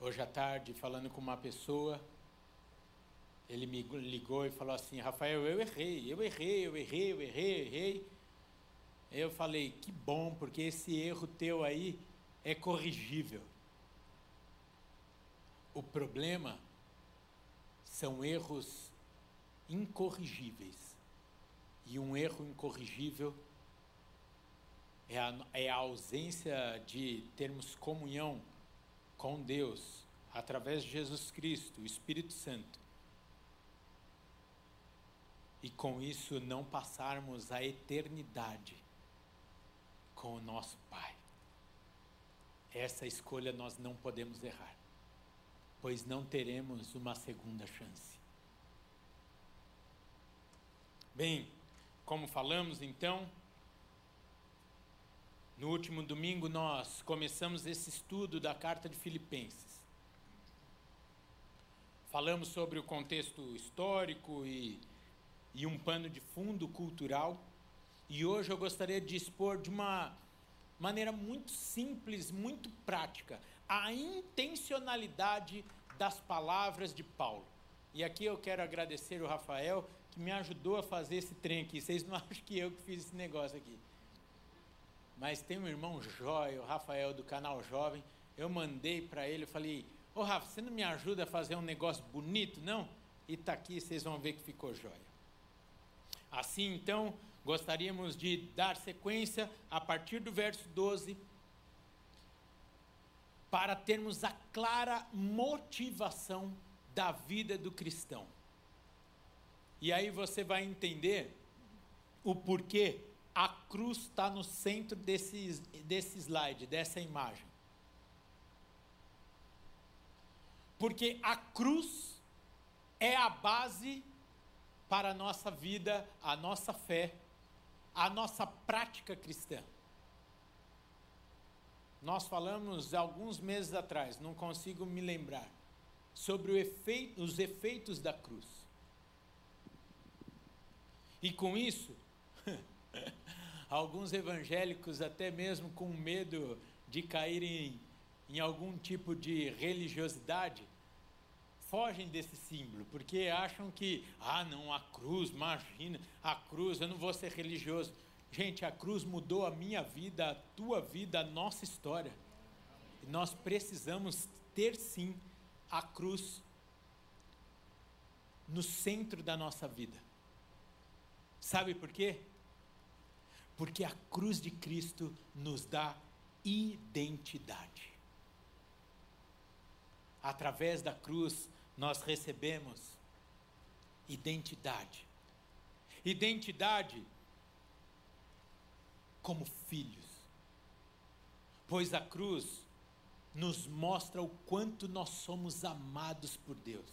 Hoje à tarde, falando com uma pessoa, ele me ligou e falou assim: Rafael, eu errei, eu errei, eu errei, eu errei, eu errei. Eu falei: que bom, porque esse erro teu aí é corrigível. O problema são erros incorrigíveis. E um erro incorrigível é a, é a ausência de termos comunhão com Deus através de Jesus Cristo, o Espírito Santo. E com isso não passarmos a eternidade com o nosso Pai. Essa escolha nós não podemos errar, pois não teremos uma segunda chance. Bem, como falamos então, no último domingo, nós começamos esse estudo da carta de Filipenses. Falamos sobre o contexto histórico e, e um pano de fundo cultural. E hoje eu gostaria de expor de uma maneira muito simples, muito prática, a intencionalidade das palavras de Paulo. E aqui eu quero agradecer o Rafael, que me ajudou a fazer esse trem aqui. Vocês não acham que eu que fiz esse negócio aqui? Mas tem um irmão jóia, o Rafael do canal Jovem. Eu mandei para ele, eu falei: Ô Rafa, você não me ajuda a fazer um negócio bonito, não? E está aqui, vocês vão ver que ficou jóia. Assim, então, gostaríamos de dar sequência a partir do verso 12 para termos a clara motivação da vida do cristão. E aí você vai entender o porquê a cruz está no centro desse, desse slide, dessa imagem. Porque a cruz é a base para a nossa vida, a nossa fé, a nossa prática cristã. Nós falamos alguns meses atrás, não consigo me lembrar, sobre efeito, os efeitos da cruz. E com isso, alguns evangélicos, até mesmo com medo de caírem em algum tipo de religiosidade, fogem desse símbolo, porque acham que, ah, não, a cruz, imagina, a cruz, eu não vou ser religioso. Gente, a cruz mudou a minha vida, a tua vida, a nossa história. E nós precisamos ter sim a cruz no centro da nossa vida. Sabe por quê? Porque a cruz de Cristo nos dá identidade. Através da cruz nós recebemos identidade. Identidade como filhos. Pois a cruz nos mostra o quanto nós somos amados por Deus.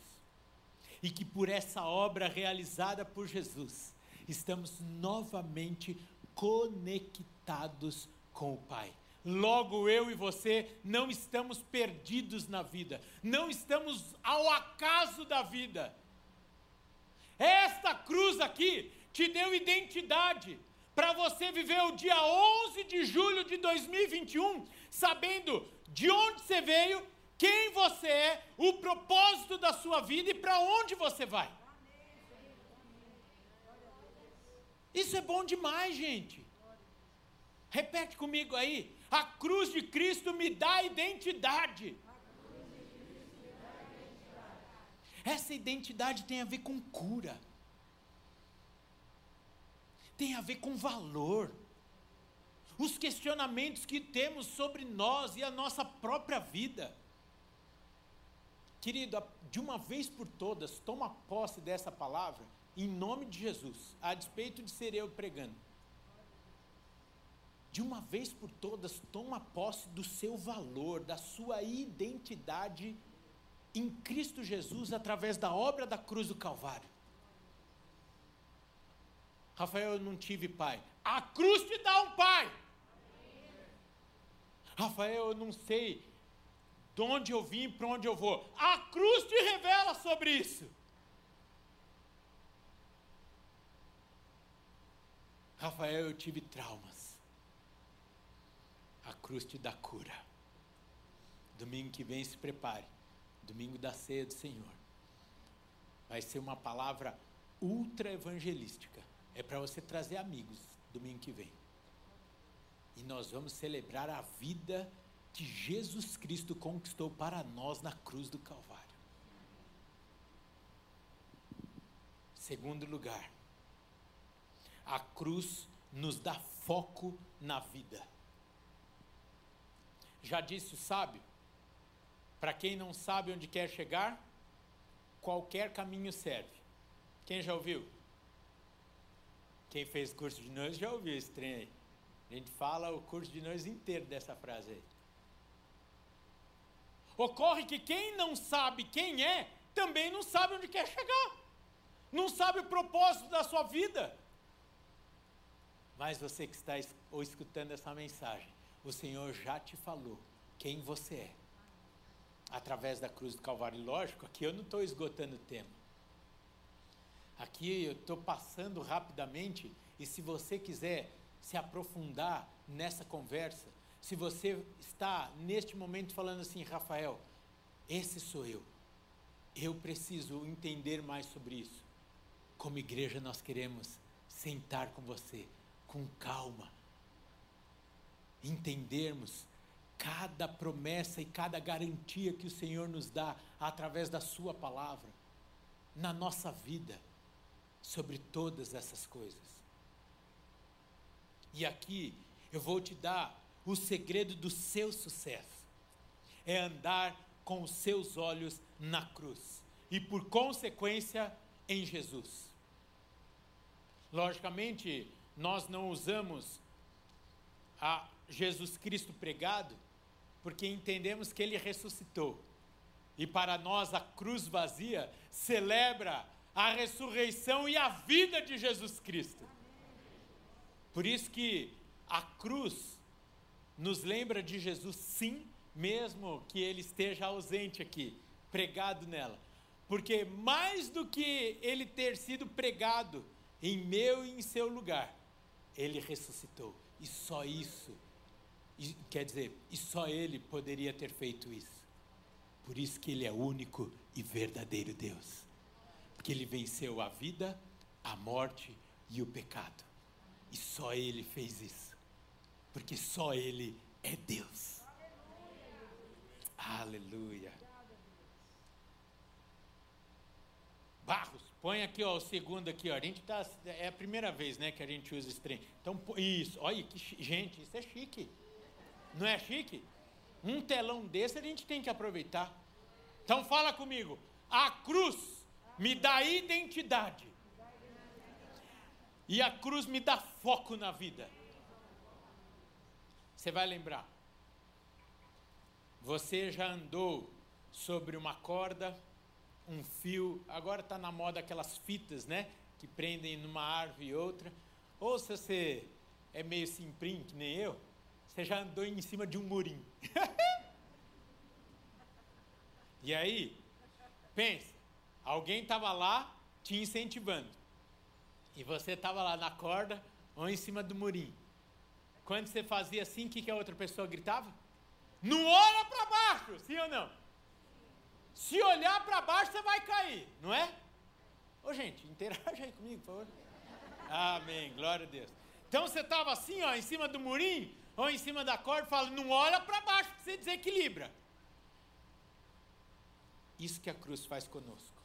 E que por essa obra realizada por Jesus, estamos novamente conectados com o Pai. Logo eu e você não estamos perdidos na vida, não estamos ao acaso da vida. Esta cruz aqui te deu identidade para você viver o dia 11 de julho de 2021 sabendo de onde você veio, quem você é, o propósito da sua vida e para onde você vai. Isso é bom demais, gente. Repete comigo aí. A cruz de Cristo me dá identidade. Essa identidade tem a ver com cura. Tem a ver com valor. Os questionamentos que temos sobre nós e a nossa própria vida. Querido, de uma vez por todas, toma posse dessa palavra, em nome de Jesus, a despeito de ser eu pregando de uma vez por todas, toma posse do seu valor, da sua identidade em Cristo Jesus através da obra da cruz do Calvário. Rafael, eu não tive pai. A cruz te dá um pai. Rafael, eu não sei de onde eu vim, para onde eu vou. A cruz te revela sobre isso. Rafael, eu tive traumas a cruz te dá cura. Domingo que vem se prepare. Domingo da ceia do Senhor. Vai ser uma palavra ultra evangelística. É para você trazer amigos domingo que vem. E nós vamos celebrar a vida que Jesus Cristo conquistou para nós na cruz do Calvário. Segundo lugar, a cruz nos dá foco na vida. Já disse o sábio? Para quem não sabe onde quer chegar, qualquer caminho serve. Quem já ouviu? Quem fez curso de nós já ouviu esse trem aí. A gente fala o curso de nós inteiro dessa frase aí. Ocorre que quem não sabe quem é, também não sabe onde quer chegar. Não sabe o propósito da sua vida. Mas você que está ou escutando essa mensagem, o Senhor já te falou quem você é. Através da cruz do Calvário. Lógico, aqui eu não estou esgotando o tema. Aqui eu estou passando rapidamente, e se você quiser se aprofundar nessa conversa, se você está neste momento falando assim, Rafael, esse sou eu. Eu preciso entender mais sobre isso. Como igreja, nós queremos sentar com você, com calma, entendermos cada promessa e cada garantia que o Senhor nos dá através da Sua palavra na nossa vida sobre todas essas coisas. E aqui eu vou te dar o segredo do seu sucesso. é andar com os seus olhos na cruz e, por consequência, em Jesus. Logicamente, nós não usamos a Jesus Cristo pregado porque entendemos que ele ressuscitou. E para nós a cruz vazia celebra a ressurreição e a vida de Jesus Cristo. Por isso que a cruz nos lembra de Jesus, sim, mesmo que ele esteja ausente aqui, pregado nela. Porque mais do que ele ter sido pregado em meu e em seu lugar, ele ressuscitou. E só isso, e, quer dizer, e só ele poderia ter feito isso. Por isso que ele é único e verdadeiro Deus. Porque ele venceu a vida, a morte e o pecado. E só ele fez isso. Porque só ele é Deus. Aleluia. Barros, põe aqui ó, o segundo aqui, ó. A gente tá, é a primeira vez, né, que a gente usa esse trem. Então, isso, olha que gente, isso é chique. Não é chique? Um telão desse a gente tem que aproveitar. Então fala comigo. A cruz me dá identidade. E a cruz me dá foco na vida. Você vai lembrar. Você já andou sobre uma corda, um fio, agora está na moda aquelas fitas, né? Que prendem numa árvore e outra. Ou se você é meio simprim, que nem eu, você já andou em cima de um murinho. e aí, pensa, alguém estava lá te incentivando. E você estava lá na corda ou em cima do murinho. Quando você fazia assim, o que, que a outra pessoa gritava? Não olha para baixo, sim ou não? Se olhar para baixo, você vai cair, não é? Ô, gente, interaja aí comigo, por favor. Amém, glória a Deus. Então você estava assim, ó, em cima do murinho, ou em cima da corda, fala, não olha para baixo, que você desequilibra. Isso que a cruz faz conosco.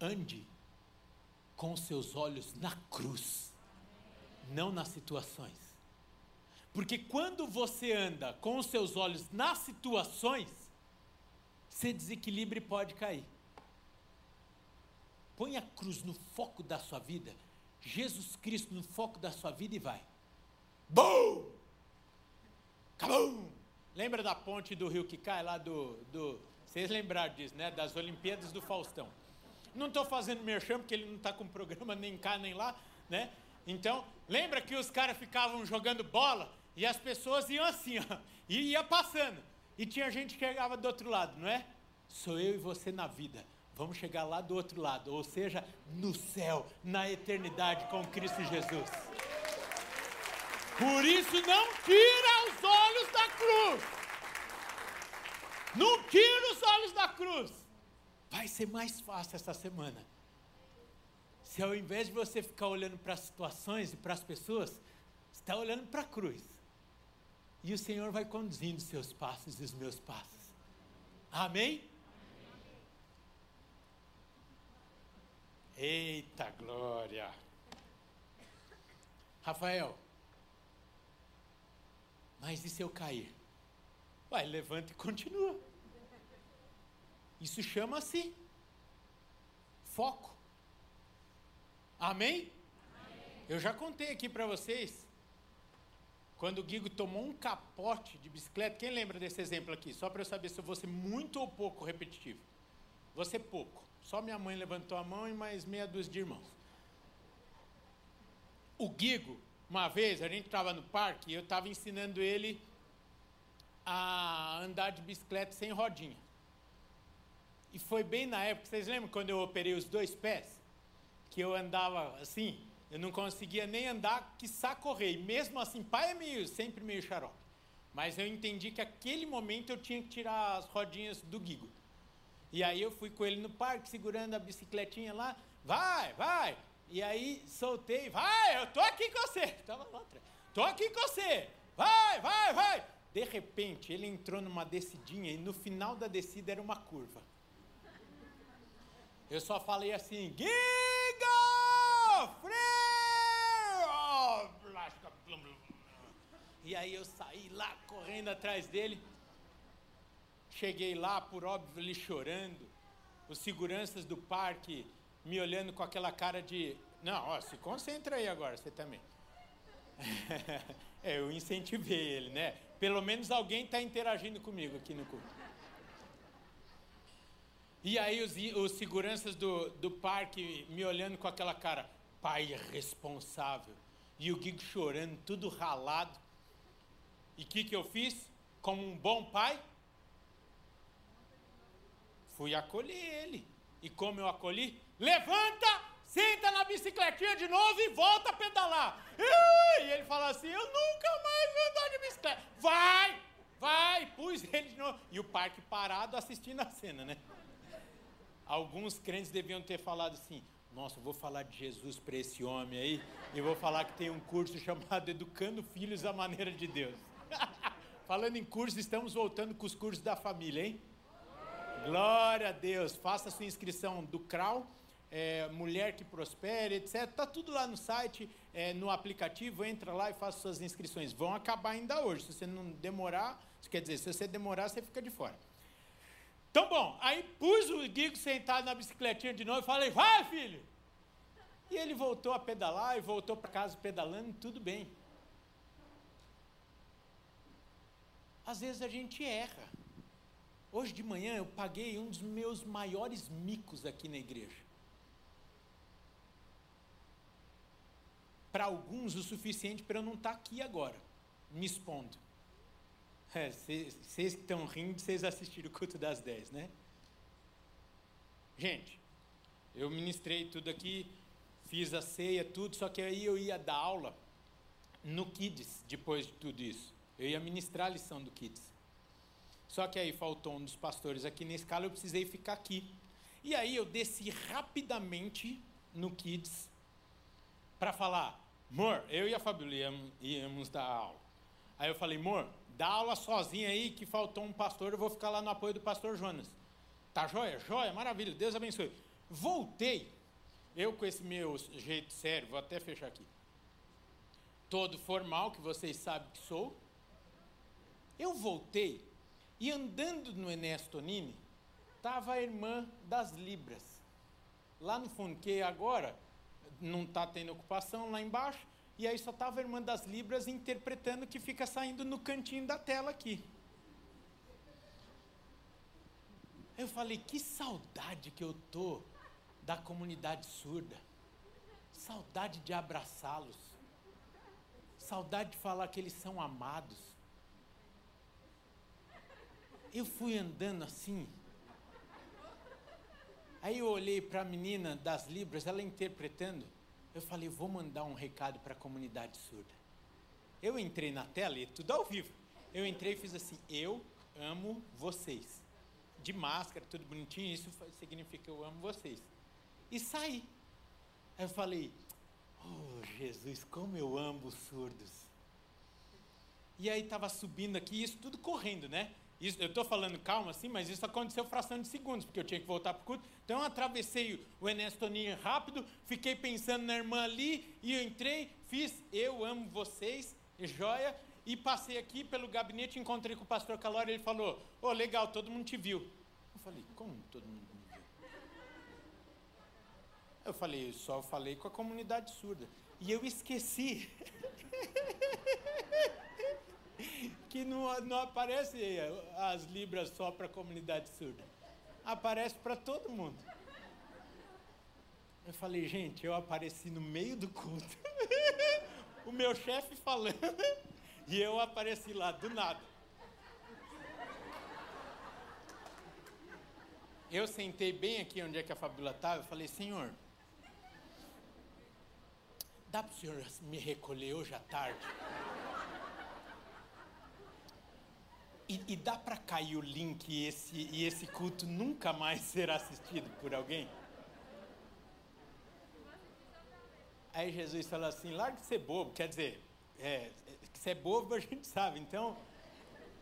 Ande com seus olhos na cruz, não nas situações. Porque quando você anda com os seus olhos nas situações, você desequilibra e pode cair. Põe a cruz no foco da sua vida, Jesus Cristo no foco da sua vida e vai. Bum! Cabum! Lembra da ponte do rio que cai lá do. do vocês lembraram disso, né? Das Olimpíadas do Faustão. Não estou fazendo merchan porque ele não está com programa nem cá nem lá, né? Então, lembra que os caras ficavam jogando bola e as pessoas iam assim, ó, e ia passando. E tinha gente que chegava do outro lado, não é? Sou eu e você na vida. Vamos chegar lá do outro lado, ou seja, no céu, na eternidade com Cristo Jesus. Por isso, não tira os olhos da cruz. Não tira os olhos da cruz. Vai ser mais fácil essa semana. Se ao invés de você ficar olhando para as situações e para as pessoas, está olhando para a cruz. E o Senhor vai conduzindo seus passos e os meus passos. Amém? Eita glória! Rafael, mas e se eu cair? Vai, levanta e continua. Isso chama-se foco. Amém? Eu já contei aqui para vocês. Quando o Guigo tomou um capote de bicicleta, quem lembra desse exemplo aqui? Só para eu saber se eu vou ser muito ou pouco repetitivo. Ser pouco. Só minha mãe levantou a mão e mais meia dúzia de irmãos. O Guigo, uma vez, a gente estava no parque e eu estava ensinando ele a andar de bicicleta sem rodinha. E foi bem na época, vocês lembram quando eu operei os dois pés? Que eu andava assim, eu não conseguia nem andar, quiçá correr. Mesmo assim, pai é meio, sempre meio xarope. Mas eu entendi que aquele momento eu tinha que tirar as rodinhas do Guigo. E aí eu fui com ele no parque, segurando a bicicletinha lá, vai, vai. E aí soltei, vai, eu tô aqui com você. Tava lá atrás. Tô aqui com você. Vai, vai, vai. De repente, ele entrou numa descidinha e no final da descida era uma curva. Eu só falei assim, Giga! Freio! E aí eu saí lá correndo atrás dele. Cheguei lá, por óbvio, ele chorando. Os seguranças do parque me olhando com aquela cara de. Não, ó, se concentra aí agora, você também. é, eu incentivei ele, né? Pelo menos alguém está interagindo comigo aqui no culto. E aí os, os seguranças do, do parque me olhando com aquela cara, pai responsável. E o Gig chorando, tudo ralado. E o que, que eu fiz? Como um bom pai, fui acolher ele. E como eu acolhi? Levanta, senta na bicicletinha de novo e volta a pedalar. E ele fala assim: Eu nunca mais vou andar de bicicleta. Vai, vai. Pus ele de novo. E o parque parado assistindo a cena, né? Alguns crentes deviam ter falado assim: Nossa, vou falar de Jesus para esse homem aí. E vou falar que tem um curso chamado Educando Filhos à Maneira de Deus. Falando em curso, estamos voltando com os cursos da família, hein? Glória a Deus. Faça sua inscrição do CRAU, é, Mulher que Prospere, etc. Tá tudo lá no site, é, no aplicativo. Entra lá e faça suas inscrições. Vão acabar ainda hoje. Se você não demorar, quer dizer, se você demorar, você fica de fora. Então, bom, aí pus o Guigo sentado na bicicletinha de novo e falei, vai, filho! E ele voltou a pedalar e voltou para casa pedalando, tudo bem. Às vezes a gente erra. Hoje de manhã eu paguei um dos meus maiores micos aqui na igreja. Para alguns, o suficiente para eu não estar aqui agora, me expondo. É, vocês estão rindo, vocês assistiram o culto das 10, né? Gente, eu ministrei tudo aqui, fiz a ceia, tudo, só que aí eu ia dar aula no Kids depois de tudo isso. Eu ia ministrar a lição do Kids. Só que aí faltou um dos pastores aqui na escala, eu precisei ficar aqui. E aí eu desci rapidamente no Kids para falar, amor, eu e a Fabíola íamos, íamos dar aula. Aí eu falei, amor, dá aula sozinha aí que faltou um pastor, eu vou ficar lá no apoio do pastor Jonas. Tá joia? Joia, maravilha, Deus abençoe. Voltei, eu com esse meu jeito sério, vou até fechar aqui. Todo formal, que vocês sabem que sou. Eu voltei e andando no Enes Tonini, estava a irmã das Libras. Lá no fundo, que agora não está tendo ocupação lá embaixo, e aí só estava a irmã das Libras interpretando que fica saindo no cantinho da tela aqui. Eu falei, que saudade que eu tô da comunidade surda. Saudade de abraçá-los. Saudade de falar que eles são amados. Eu fui andando assim. Aí eu olhei para a menina das Libras, ela interpretando. Eu falei, vou mandar um recado para a comunidade surda. Eu entrei na tela e tudo ao vivo. Eu entrei e fiz assim: Eu amo vocês. De máscara, tudo bonitinho, isso significa eu amo vocês. E saí. Aí eu falei: Oh, Jesus, como eu amo os surdos. E aí estava subindo aqui, isso tudo correndo, né? Isso, eu estou falando calma assim, mas isso aconteceu fração de segundos, porque eu tinha que voltar para o culto. Então eu atravessei o Enes Toninho rápido, fiquei pensando na irmã ali, e eu entrei, fiz Eu Amo Vocês, joia, e passei aqui pelo gabinete, encontrei com o pastor Calori, ele falou, ô oh, legal, todo mundo te viu. Eu falei, como todo mundo me viu? Eu falei, só falei com a comunidade surda. E eu esqueci. que não, não aparece as libras só para a comunidade surda. Aparece para todo mundo. Eu falei, gente, eu apareci no meio do culto. o meu chefe falando. e eu apareci lá do nada. Eu sentei bem aqui onde é que a Fabíola estava. Eu falei, senhor, dá para o senhor me recolher hoje à tarde? E, e dá para cair o link e esse, e esse culto nunca mais será assistido por alguém? Aí Jesus falou assim: larga de ser bobo. Quer dizer, é, que ser bobo a gente sabe. Então,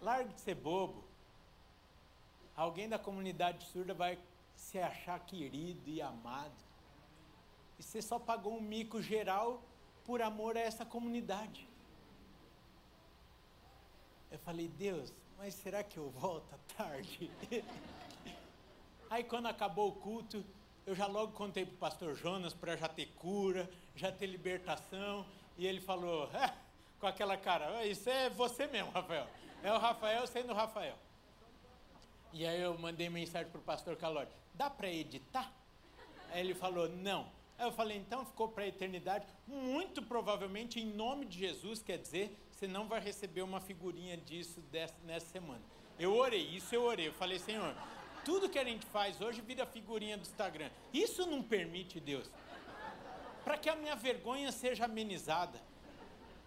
larga de ser bobo. Alguém da comunidade surda vai se achar querido e amado. E você só pagou um mico geral por amor a essa comunidade. Eu falei, Deus, mas será que eu volto à tarde? Aí quando acabou o culto, eu já logo contei para o pastor Jonas para já ter cura, já ter libertação. E ele falou, "É", com aquela cara, "Ah, isso é você mesmo, Rafael. É o Rafael sendo o Rafael. E aí eu mandei mensagem para o pastor Calori, dá para editar? Aí ele falou, não. Aí eu falei, então ficou para a eternidade. Muito provavelmente, em nome de Jesus, quer dizer, você não vai receber uma figurinha disso dessa, nessa semana. Eu orei, isso eu orei. Eu falei, Senhor, tudo que a gente faz hoje vira figurinha do Instagram. Isso não permite, Deus. Para que a minha vergonha seja amenizada.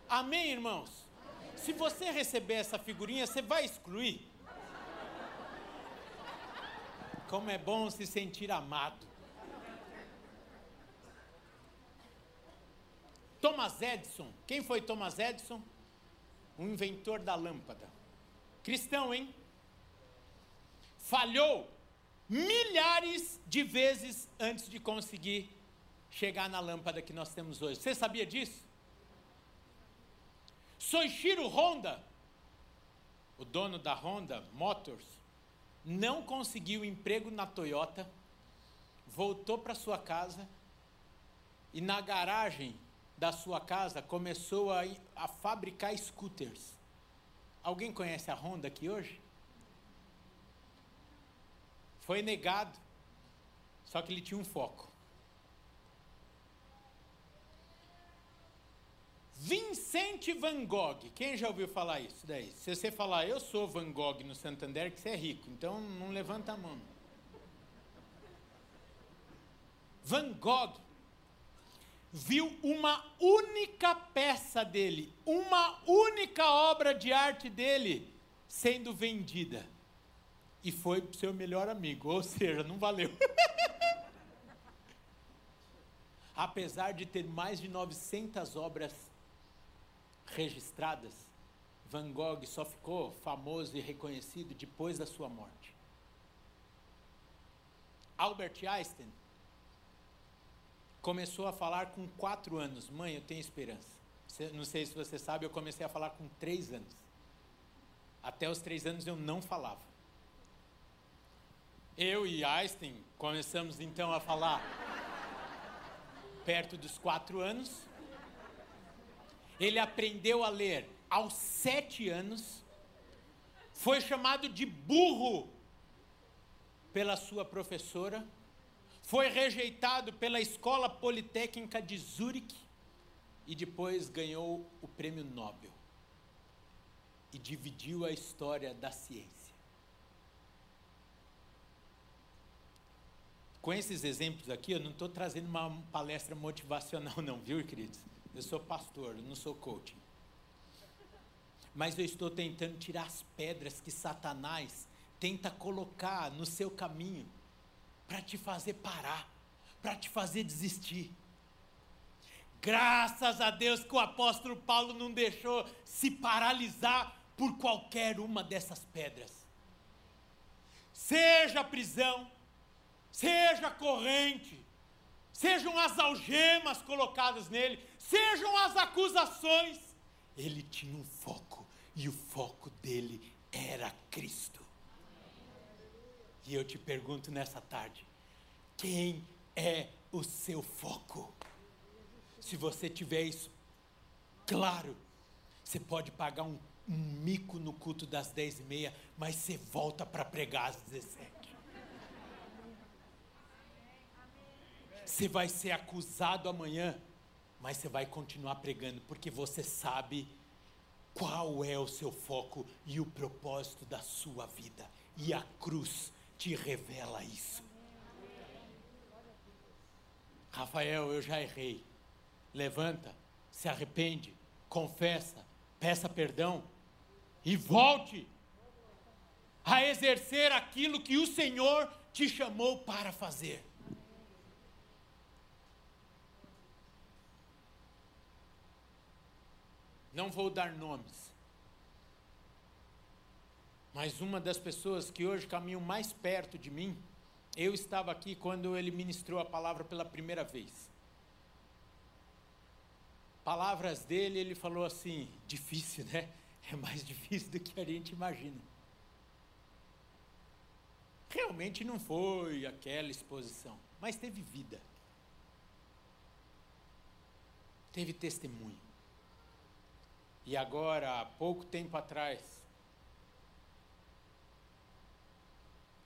Amém, irmãos? Se você receber essa figurinha, você vai excluir? Como é bom se sentir amado. Thomas Edison. Quem foi Thomas Edison? O inventor da lâmpada. Cristão, hein? Falhou milhares de vezes antes de conseguir chegar na lâmpada que nós temos hoje. Você sabia disso? Soichiro Honda, o dono da Honda Motors, não conseguiu emprego na Toyota, voltou para sua casa e na garagem da sua casa começou a, a fabricar scooters. Alguém conhece a Honda aqui hoje? Foi negado, só que ele tinha um foco. Vincent Van Gogh, quem já ouviu falar isso daí? Se você falar, eu sou Van Gogh no Santander, que você é rico, então não levanta a mão. Van Gogh viu uma única peça dele, uma única obra de arte dele sendo vendida. E foi pro seu melhor amigo, ou seja, não valeu. Apesar de ter mais de 900 obras registradas, Van Gogh só ficou famoso e reconhecido depois da sua morte. Albert Einstein começou a falar com quatro anos. Mãe, eu tenho esperança. Não sei se você sabe, eu comecei a falar com três anos. Até os três anos eu não falava. Eu e Einstein começamos então a falar perto dos quatro anos. Ele aprendeu a ler aos sete anos. Foi chamado de burro pela sua professora. Foi rejeitado pela Escola Politécnica de Zurique e depois ganhou o prêmio Nobel. E dividiu a história da ciência. Com esses exemplos aqui, eu não estou trazendo uma palestra motivacional, não, viu, queridos? Eu sou pastor, eu não sou coaching. Mas eu estou tentando tirar as pedras que Satanás tenta colocar no seu caminho para te fazer parar, para te fazer desistir. Graças a Deus que o apóstolo Paulo não deixou se paralisar por qualquer uma dessas pedras. Seja a prisão, seja a corrente, sejam as algemas colocadas nele, sejam as acusações, ele tinha um foco e o foco dele era Cristo. E eu te pergunto nessa tarde: quem é o seu foco? Se você tiver isso claro, você pode pagar um, um mico no culto das dez e meia, mas você volta para pregar às 17. Você vai ser acusado amanhã, mas você vai continuar pregando, porque você sabe qual é o seu foco e o propósito da sua vida. E a cruz te revela isso. Rafael, eu já errei. Levanta, se arrepende, confessa, peça perdão e volte a exercer aquilo que o Senhor te chamou para fazer. Não vou dar nomes. Mas uma das pessoas que hoje caminham mais perto de mim, eu estava aqui quando ele ministrou a palavra pela primeira vez. Palavras dele, ele falou assim, difícil, né? é mais difícil do que a gente imagina. Realmente não foi aquela exposição, mas teve vida. Teve testemunho. E agora, há pouco tempo atrás,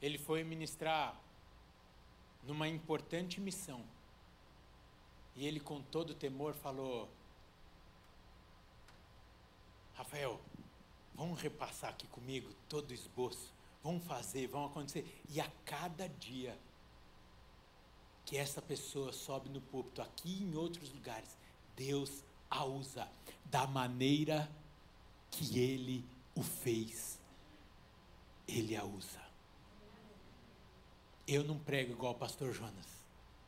ele foi ministrar numa importante missão. E ele, com todo temor, falou: Rafael, vamos repassar aqui comigo todo o esboço. Vamos fazer, vamos acontecer. E a cada dia que essa pessoa sobe no púlpito, aqui e em outros lugares, Deus a usa da maneira que Ele o fez. Ele a usa. Eu não prego igual o pastor Jonas.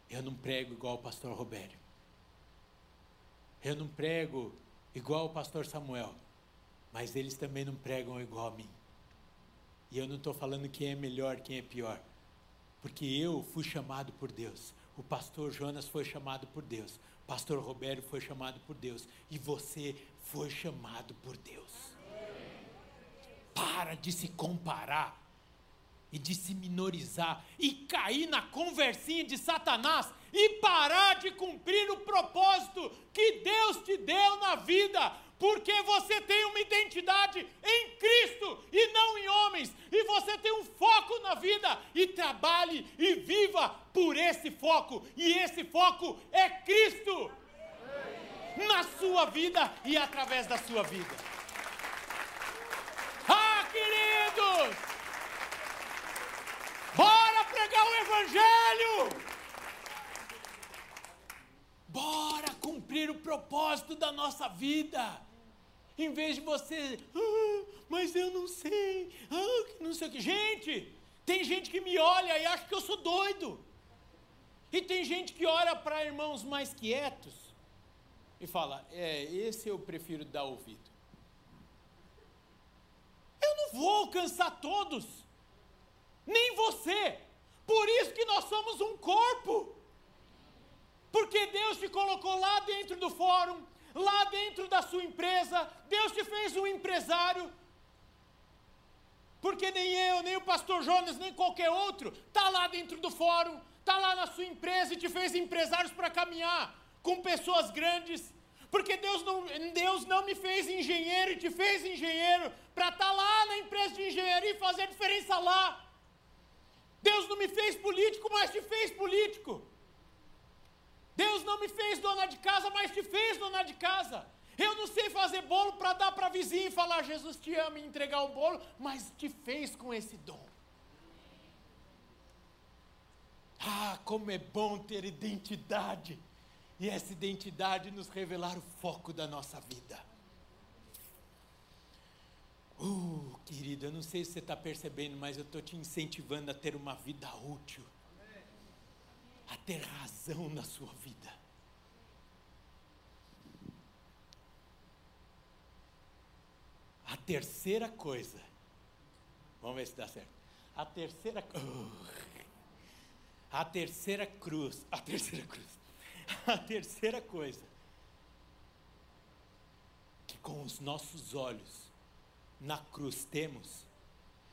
Eu não prego igual o pastor Robério. Eu não prego igual o pastor Samuel. Mas eles também não pregam igual a mim. E eu não estou falando quem é melhor, quem é pior. Porque eu fui chamado por Deus. O pastor Jonas foi chamado por Deus. O pastor Robério foi chamado por Deus. E você foi chamado por Deus. Para de se comparar e de se minorizar e cair na conversinha de Satanás e parar de cumprir o propósito que Deus te deu na vida, porque você tem uma identidade em Cristo e não em homens, e você tem um foco na vida e trabalhe e viva por esse foco, e esse foco é Cristo na sua vida e através da sua vida. Ah, queridos! Bora pregar o Evangelho! Bora cumprir o propósito da nossa vida. Em vez de você, ah, mas eu não sei, ah, não sei o que. Gente, tem gente que me olha e acha que eu sou doido. E tem gente que olha para irmãos mais quietos e fala: É, esse eu prefiro dar ouvido. Eu não vou alcançar todos, nem você. Por isso que nós somos um corpo. Porque Deus te colocou lá dentro do fórum, lá dentro da sua empresa, Deus te fez um empresário. Porque nem eu, nem o pastor Jonas, nem qualquer outro está lá dentro do fórum, está lá na sua empresa e te fez empresários para caminhar com pessoas grandes. Porque Deus não, Deus não me fez engenheiro e te fez engenheiro para estar tá lá na empresa de engenharia e fazer diferença lá. Deus não me fez político, mas te fez político. Deus não me fez dona de casa, mas te fez dona de casa. Eu não sei fazer bolo para dar para vizinho e falar Jesus te ama e entregar o bolo, mas te fez com esse dom. Ah, como é bom ter identidade. E essa identidade nos revelar o foco da nossa vida. Uh, querido, eu não sei se você está percebendo, mas eu estou te incentivando a ter uma vida útil a ter razão na sua vida. A terceira coisa, vamos ver se dá certo. A terceira, a terceira cruz, a terceira cruz, a terceira coisa que com os nossos olhos na cruz temos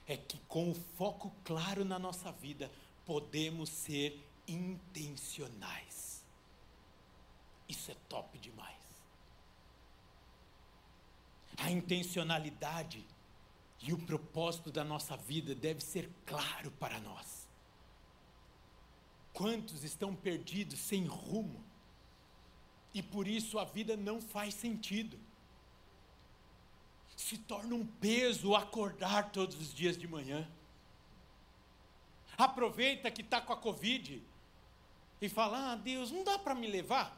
é que com o foco claro na nossa vida podemos ser intencionais. Isso é top demais. A intencionalidade e o propósito da nossa vida deve ser claro para nós. Quantos estão perdidos sem rumo? E por isso a vida não faz sentido. Se torna um peso acordar todos os dias de manhã. Aproveita que está com a Covid e fala: Ah, Deus, não dá para me levar?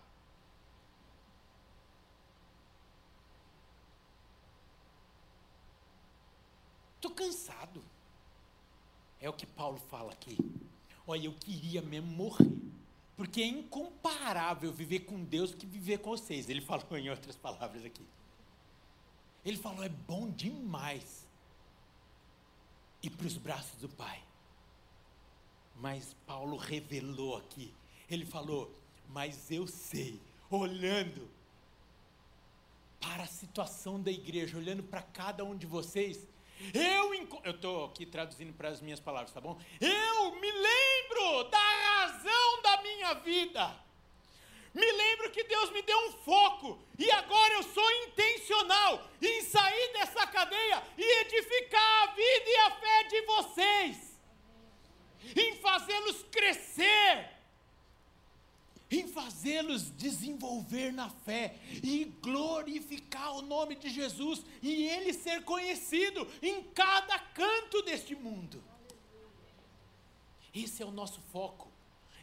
Estou cansado. É o que Paulo fala aqui. Olha, eu queria mesmo morrer. Porque é incomparável viver com Deus que viver com vocês. Ele falou em outras palavras aqui. Ele falou: é bom demais ir para os braços do Pai. Mas Paulo revelou aqui ele falou: Mas eu sei, olhando para a situação da igreja, olhando para cada um de vocês, eu estou aqui traduzindo para as minhas palavras, tá bom? Eu me lembro da razão da minha vida. Me lembro que Deus me deu um foco e agora eu sou intencional em sair dessa cadeia e edificar a vida e a fé de vocês, em fazê-los crescer, em fazê-los desenvolver na fé e glorificar o nome de Jesus e ele ser conhecido em cada canto deste mundo. Esse é o nosso foco.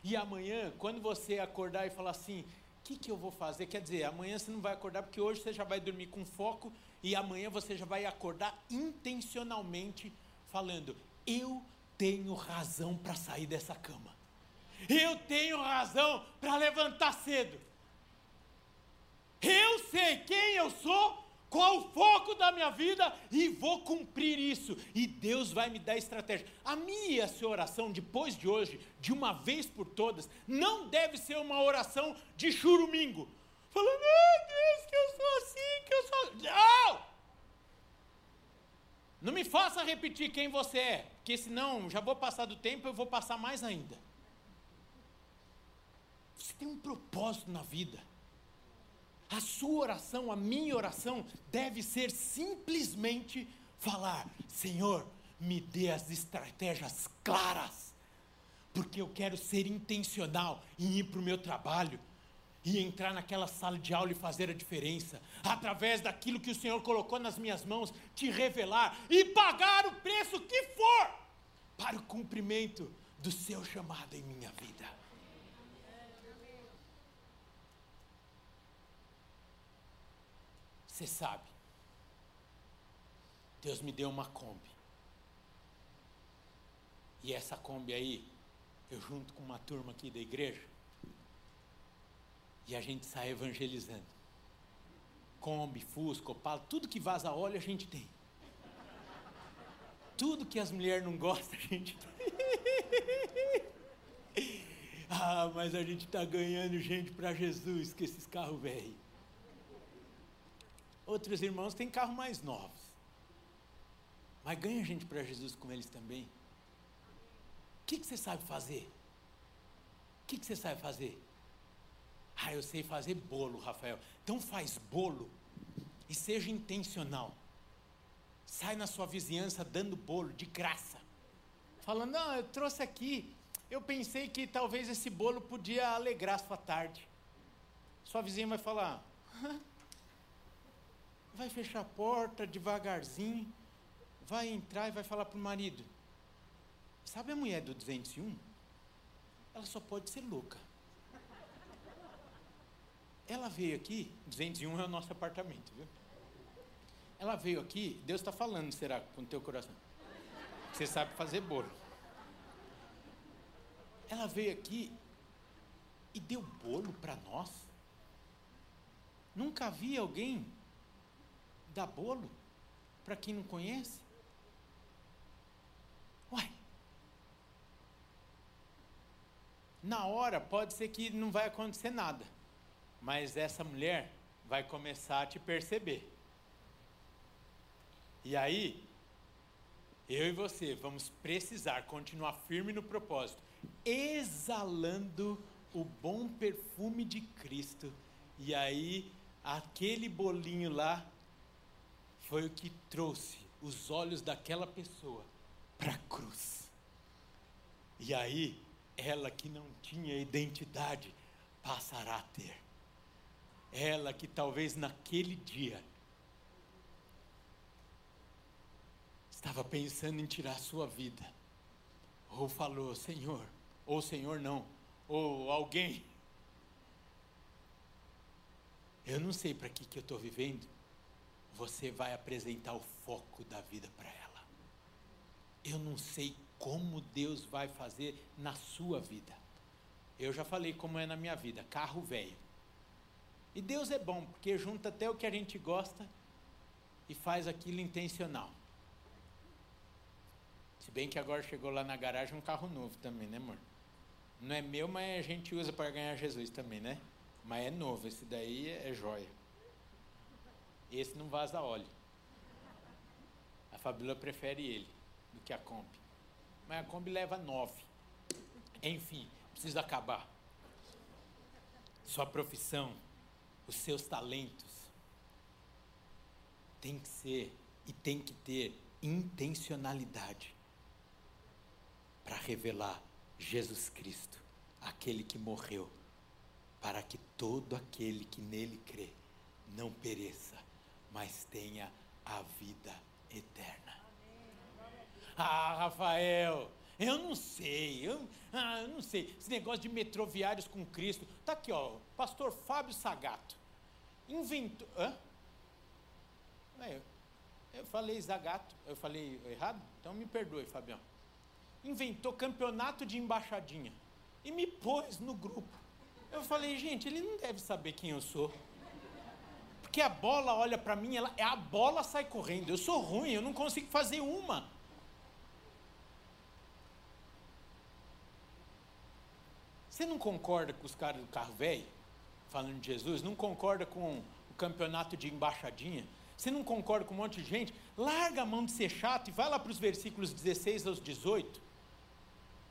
E amanhã, quando você acordar e falar assim, o que, que eu vou fazer? Quer dizer, amanhã você não vai acordar porque hoje você já vai dormir com foco e amanhã você já vai acordar intencionalmente falando: eu tenho razão para sair dessa cama. Eu tenho razão para levantar cedo. Eu sei quem eu sou, qual o foco da minha vida e vou cumprir isso. E Deus vai me dar estratégia. A minha e a sua oração depois de hoje, de uma vez por todas, não deve ser uma oração de churumingo. Falando, meu Deus, que eu sou assim, que eu sou. Não! Não me faça repetir quem você é, porque senão já vou passar do tempo, eu vou passar mais ainda. Você tem um propósito na vida. A sua oração, a minha oração, deve ser simplesmente falar: Senhor, me dê as estratégias claras, porque eu quero ser intencional em ir para o meu trabalho e entrar naquela sala de aula e fazer a diferença, através daquilo que o Senhor colocou nas minhas mãos, te revelar e pagar o preço que for para o cumprimento do seu chamado em minha vida. Você sabe, Deus me deu uma Kombi. E essa Kombi aí, eu junto com uma turma aqui da igreja, e a gente sai evangelizando. Kombi, Fusca, Opala, tudo que vaza óleo a gente tem. Tudo que as mulheres não gostam a gente tem. ah, mas a gente está ganhando gente para Jesus com esses carros velhos. Outros irmãos têm carro mais novos. Mas ganha gente para Jesus com eles também. O que, que você sabe fazer? O que, que você sabe fazer? Ah, eu sei fazer bolo, Rafael. Então faz bolo e seja intencional. Sai na sua vizinhança dando bolo de graça. Falando, não, eu trouxe aqui. Eu pensei que talvez esse bolo podia alegrar sua tarde. Sua vizinha vai falar, "Hã? Vai fechar a porta devagarzinho, vai entrar e vai falar para o marido: Sabe a mulher do 201? Ela só pode ser louca. Ela veio aqui, 201 é o nosso apartamento, viu? Ela veio aqui, Deus está falando, será, com o teu coração? Você sabe fazer bolo. Ela veio aqui e deu bolo para nós. Nunca vi alguém dar bolo para quem não conhece? Uai. Na hora pode ser que não vai acontecer nada, mas essa mulher vai começar a te perceber. E aí, eu e você vamos precisar continuar firme no propósito, exalando o bom perfume de Cristo. E aí, aquele bolinho lá foi o que trouxe os olhos daquela pessoa para a cruz. E aí, ela que não tinha identidade passará a ter. Ela que talvez naquele dia estava pensando em tirar sua vida, ou falou, Senhor, ou Senhor não, ou alguém, eu não sei para que, que eu estou vivendo, você vai apresentar o foco da vida para ela. Eu não sei como Deus vai fazer na sua vida. Eu já falei como é na minha vida, carro velho. E Deus é bom, porque junta até o que a gente gosta e faz aquilo intencional. Se bem que agora chegou lá na garagem um carro novo também, né, amor? Não é meu, mas a gente usa para ganhar Jesus também, né? Mas é novo, esse daí é joia. Esse não vaza óleo. A Fabíola prefere ele do que a Kombi. Mas a Kombi leva nove. Enfim, precisa acabar. Sua profissão, os seus talentos, tem que ser e tem que ter intencionalidade para revelar Jesus Cristo, aquele que morreu, para que todo aquele que nele crê não pereça, mas tenha a vida eterna. Ah, Rafael, eu não sei, eu, ah, eu não sei. Esse negócio de metroviários com Cristo. Tá aqui, ó, pastor Fábio Sagato. Inventou. Hã? É, eu, falei Zagato, eu falei errado? Então me perdoe, Fabião. Inventou campeonato de embaixadinha e me pôs no grupo. Eu falei, gente, ele não deve saber quem eu sou. Porque a bola olha para mim, ela, a bola sai correndo. Eu sou ruim, eu não consigo fazer uma. Você não concorda com os caras do carro velho, falando de Jesus? Não concorda com o campeonato de embaixadinha? Você não concorda com um monte de gente? Larga a mão de ser chato e vai lá para os versículos 16 aos 18.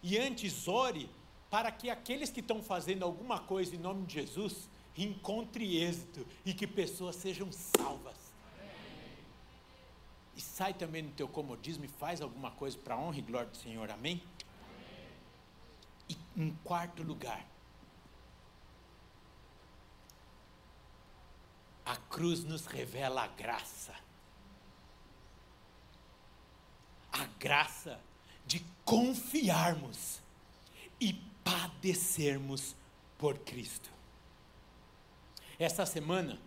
E antes ore para que aqueles que estão fazendo alguma coisa em nome de Jesus encontre êxito e que pessoas sejam salvas. E sai também do teu comodismo e faz alguma coisa para a honra e glória do Senhor, amém? E em quarto lugar, a cruz nos revela a graça. A graça de confiarmos e padecermos por Cristo. Essa semana,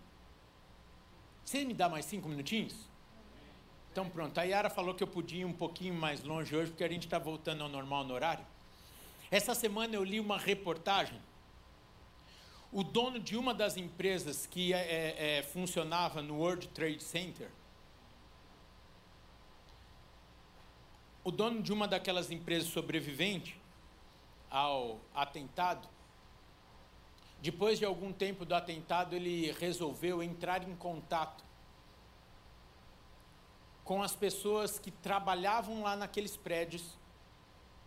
você me dá mais cinco minutinhos? Então pronto, a Yara falou que eu podia ir um pouquinho mais longe hoje, porque a gente está voltando ao normal no horário. Essa semana eu li uma reportagem. O dono de uma das empresas que é, é, é, funcionava no World Trade Center, o dono de uma daquelas empresas sobrevivente ao atentado, depois de algum tempo do atentado, ele resolveu entrar em contato com as pessoas que trabalhavam lá naqueles prédios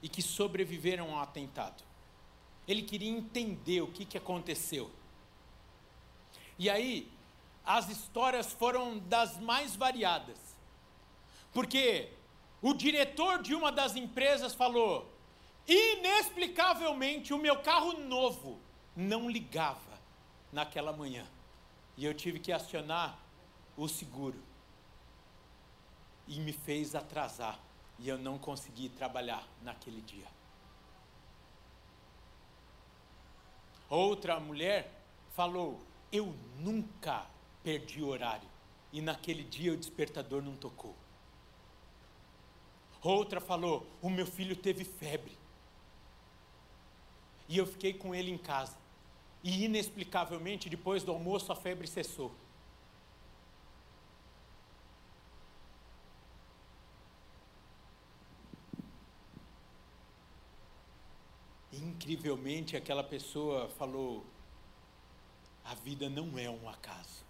e que sobreviveram ao atentado. Ele queria entender o que, que aconteceu. E aí, as histórias foram das mais variadas. Porque o diretor de uma das empresas falou: inexplicavelmente, o meu carro novo não ligava naquela manhã. E eu tive que acionar o seguro. E me fez atrasar. E eu não consegui trabalhar naquele dia. Outra mulher falou: Eu nunca perdi horário. E naquele dia o despertador não tocou. Outra falou: O meu filho teve febre. E eu fiquei com ele em casa. E inexplicavelmente, depois do almoço, a febre cessou. Incrivelmente, aquela pessoa falou: a vida não é um acaso.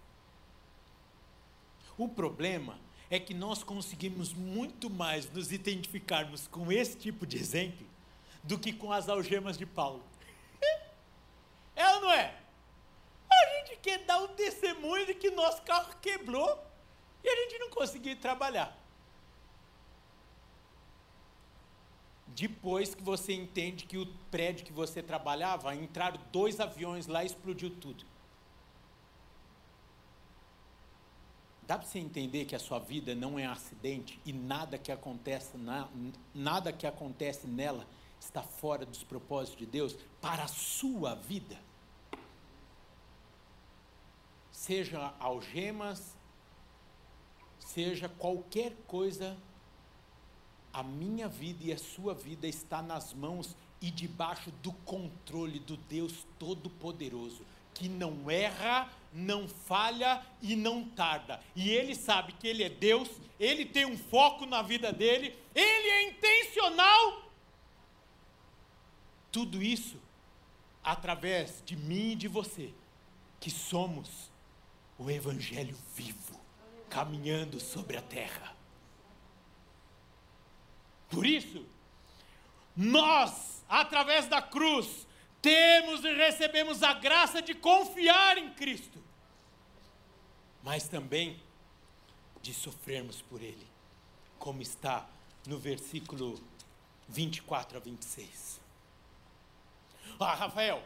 O problema é que nós conseguimos muito mais nos identificarmos com esse tipo de exemplo do que com as algemas de Paulo. É ou não é? A gente quer dar um testemunho de que nosso carro quebrou e a gente não conseguiu trabalhar. Depois que você entende que o prédio que você trabalhava, entraram dois aviões lá e explodiu tudo. Dá para você entender que a sua vida não é um acidente e nada que acontece na, nada que acontece nela está fora dos propósitos de Deus para a sua vida? Seja algemas, seja qualquer coisa, a minha vida e a sua vida está nas mãos e debaixo do controle do Deus Todo-Poderoso, que não erra, não falha e não tarda. E ele sabe que ele é Deus, ele tem um foco na vida dele, ele é intencional tudo isso através de mim e de você, que somos o Evangelho vivo. caminhando sobre a terra. Por isso, nós, através da cruz, temos e recebemos a graça de confiar em Cristo, mas também de sofrermos por Ele, como está no versículo 24 a 26. Ah, Rafael,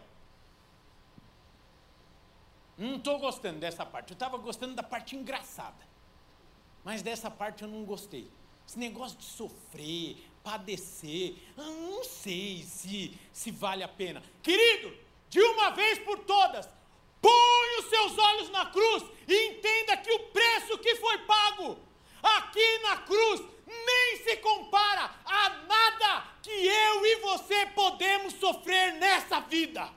não estou gostando dessa parte. Eu estava gostando da parte engraçada. Mas dessa parte eu não gostei. Esse negócio de sofrer, padecer, não sei se, se vale a pena. Querido, de uma vez por todas, põe os seus olhos na cruz e entenda que o preço que foi pago aqui na cruz nem se compara a nada que eu e você podemos sofrer nessa vida.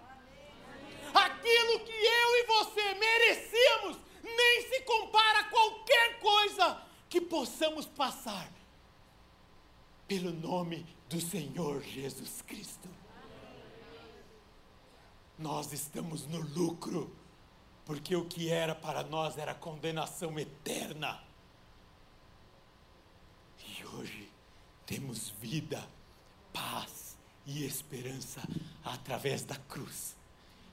Aquilo que eu e você merecíamos nem se compara a qualquer coisa que possamos passar pelo nome do Senhor Jesus Cristo. Nós estamos no lucro, porque o que era para nós era condenação eterna. E hoje temos vida, paz e esperança através da cruz.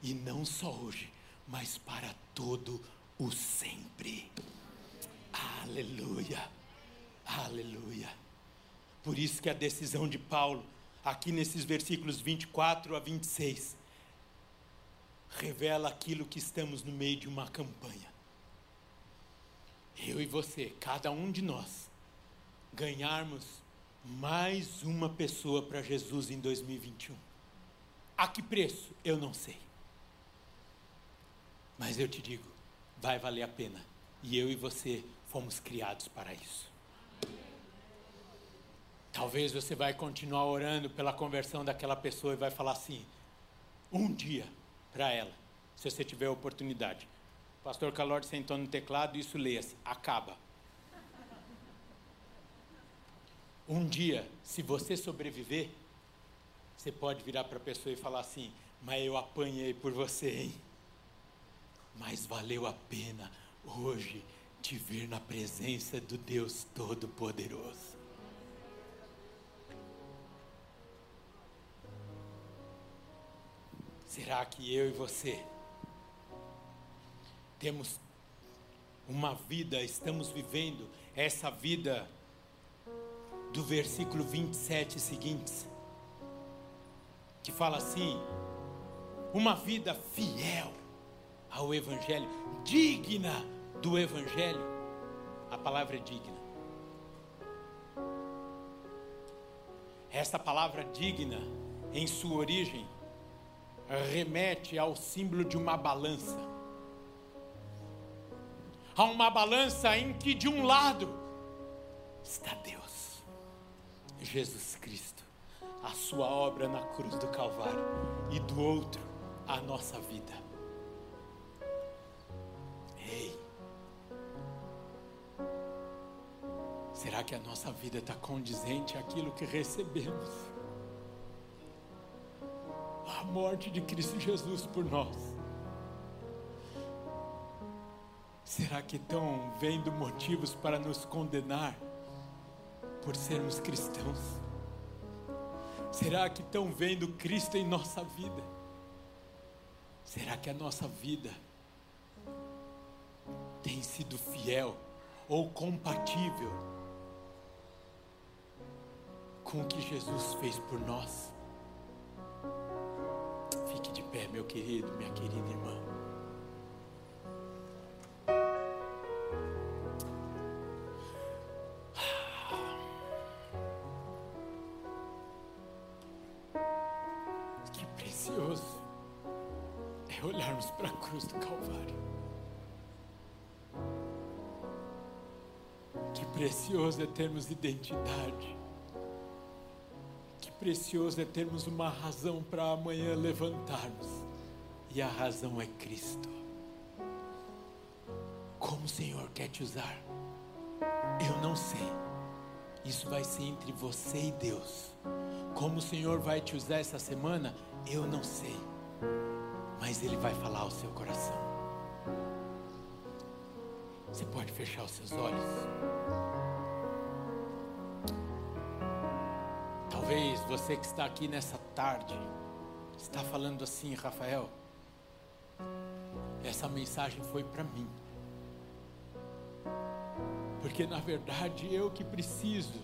E não só hoje, mas para todo o sempre. Aleluia. Aleluia. Por isso que a decisão de Paulo, aqui nesses versículos 24 a 26, revela aquilo que estamos no meio de uma campanha. Eu e você, cada um de nós, ganharmos mais uma pessoa para Jesus em 2021. A que preço? Eu não sei. Mas eu te digo, vai valer a pena. E eu e você fomos criados para isso. Talvez você vai continuar orando pela conversão daquela pessoa e vai falar assim: um dia para ela, se você tiver a oportunidade. O pastor Calord sentou no teclado e isso leia-se: acaba. Um dia, se você sobreviver, você pode virar para a pessoa e falar assim: mas eu apanhei por você, hein? Mas valeu a pena hoje te ver na presença do Deus Todo-Poderoso. Será que eu e você temos uma vida, estamos vivendo essa vida do versículo 27 seguintes, que fala assim: uma vida fiel ao Evangelho, digna do Evangelho. A palavra é digna. Esta palavra digna, em sua origem, remete ao símbolo de uma balança. Há uma balança em que de um lado está Deus, Jesus Cristo, a sua obra na cruz do Calvário, e do outro a nossa vida. Será que a nossa vida está condizente àquilo que recebemos? A morte de Cristo Jesus por nós. Será que estão vendo motivos para nos condenar por sermos cristãos? Será que estão vendo Cristo em nossa vida? Será que a nossa vida tem sido fiel ou compatível com o que Jesus fez por nós? Fique de pé, meu querido, minha querida irmã. Que precioso é olharmos para a cruz do Calvário. Que precioso é termos identidade. Precioso é termos uma razão para amanhã levantarmos. E a razão é Cristo. Como o Senhor quer te usar? Eu não sei. Isso vai ser entre você e Deus. Como o Senhor vai te usar essa semana? Eu não sei. Mas Ele vai falar ao seu coração. Você pode fechar os seus olhos. Talvez você que está aqui nessa tarde está falando assim, Rafael. Essa mensagem foi para mim. Porque na verdade eu que preciso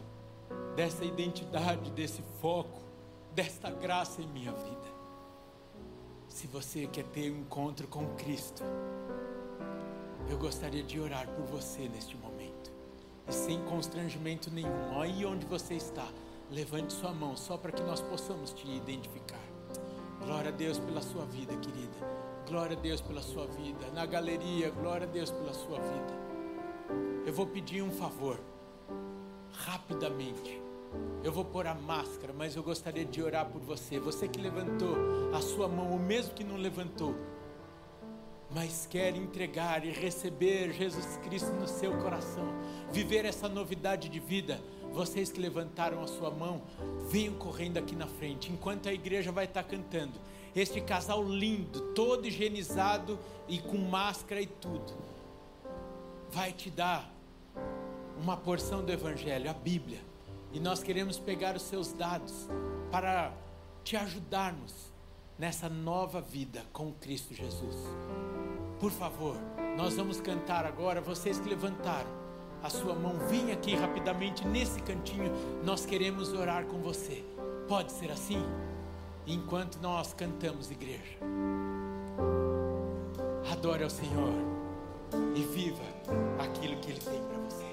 dessa identidade, desse foco, desta graça em minha vida. Se você quer ter um encontro com Cristo, eu gostaria de orar por você neste momento. E sem constrangimento nenhum, aí onde você está, levante sua mão só para que nós possamos te identificar. Glória a Deus pela sua vida, querida. Glória a Deus pela sua vida. Na galeria, glória a Deus pela sua vida. Eu vou pedir um favor, rapidamente. Eu vou pôr a máscara, mas eu gostaria de orar por você. Você que levantou a sua mão, ou mesmo que não levantou, mas quer entregar e receber Jesus Cristo no seu coração, viver essa novidade de vida. Vocês que levantaram a sua mão, venham correndo aqui na frente, enquanto a igreja vai estar cantando. Este casal lindo, todo higienizado e com máscara e tudo, vai te dar uma porção do Evangelho, a Bíblia. E nós queremos pegar os seus dados para te ajudarmos nessa nova vida com Cristo Jesus. Por favor, nós vamos cantar agora. Vocês que levantaram a sua mão, vem aqui rapidamente nesse cantinho. Nós queremos orar com você. Pode ser assim? Enquanto nós cantamos, igreja. Adore ao Senhor e viva aquilo que Ele tem para você.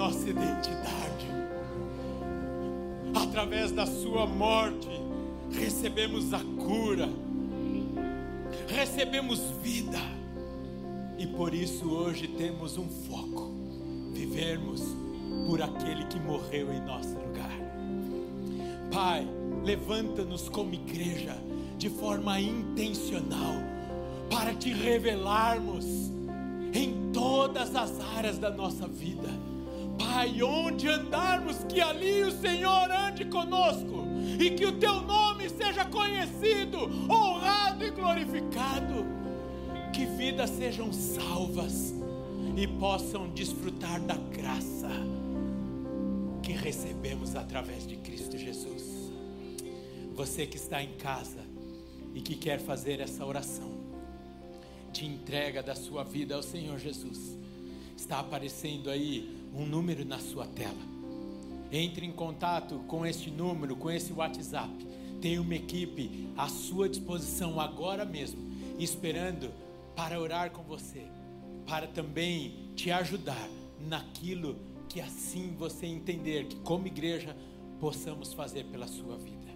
Nossa identidade. Através da sua morte, recebemos a cura, recebemos vida. E por isso hoje temos um foco: vivermos por aquele que morreu em nosso lugar. Pai, levanta-nos como igreja de forma intencional para te revelarmos em todas as áreas da nossa vida. Pai, onde andarmos, que ali o Senhor ande conosco e que o teu nome seja conhecido, honrado e glorificado. Que vidas sejam salvas e possam desfrutar da graça que recebemos através de Cristo Jesus. Você que está em casa e que quer fazer essa oração de entrega da sua vida ao Senhor Jesus, está aparecendo aí um número na sua tela. Entre em contato com este número, com esse WhatsApp. Tem uma equipe à sua disposição agora mesmo, esperando para orar com você, para também te ajudar naquilo que assim você entender que como igreja possamos fazer pela sua vida.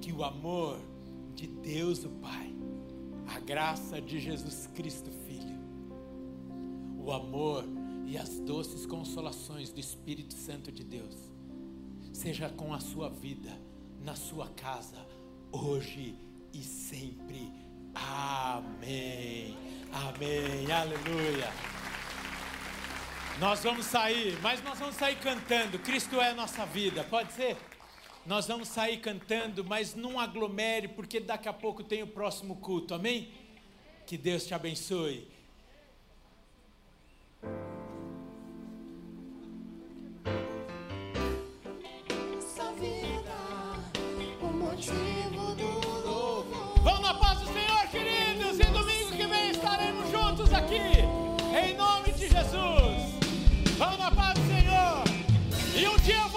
Que o amor de Deus o Pai, a graça de Jesus Cristo Filho, o amor e as doces consolações do Espírito Santo de Deus, seja com a sua vida, na sua casa, hoje e sempre. Amém. Amém. Aleluia. Nós vamos sair, mas nós vamos sair cantando. Cristo é a nossa vida, pode ser? Nós vamos sair cantando, mas não aglomere, porque daqui a pouco tem o próximo culto, amém? Que Deus te abençoe. Vão na paz do Senhor. E um dia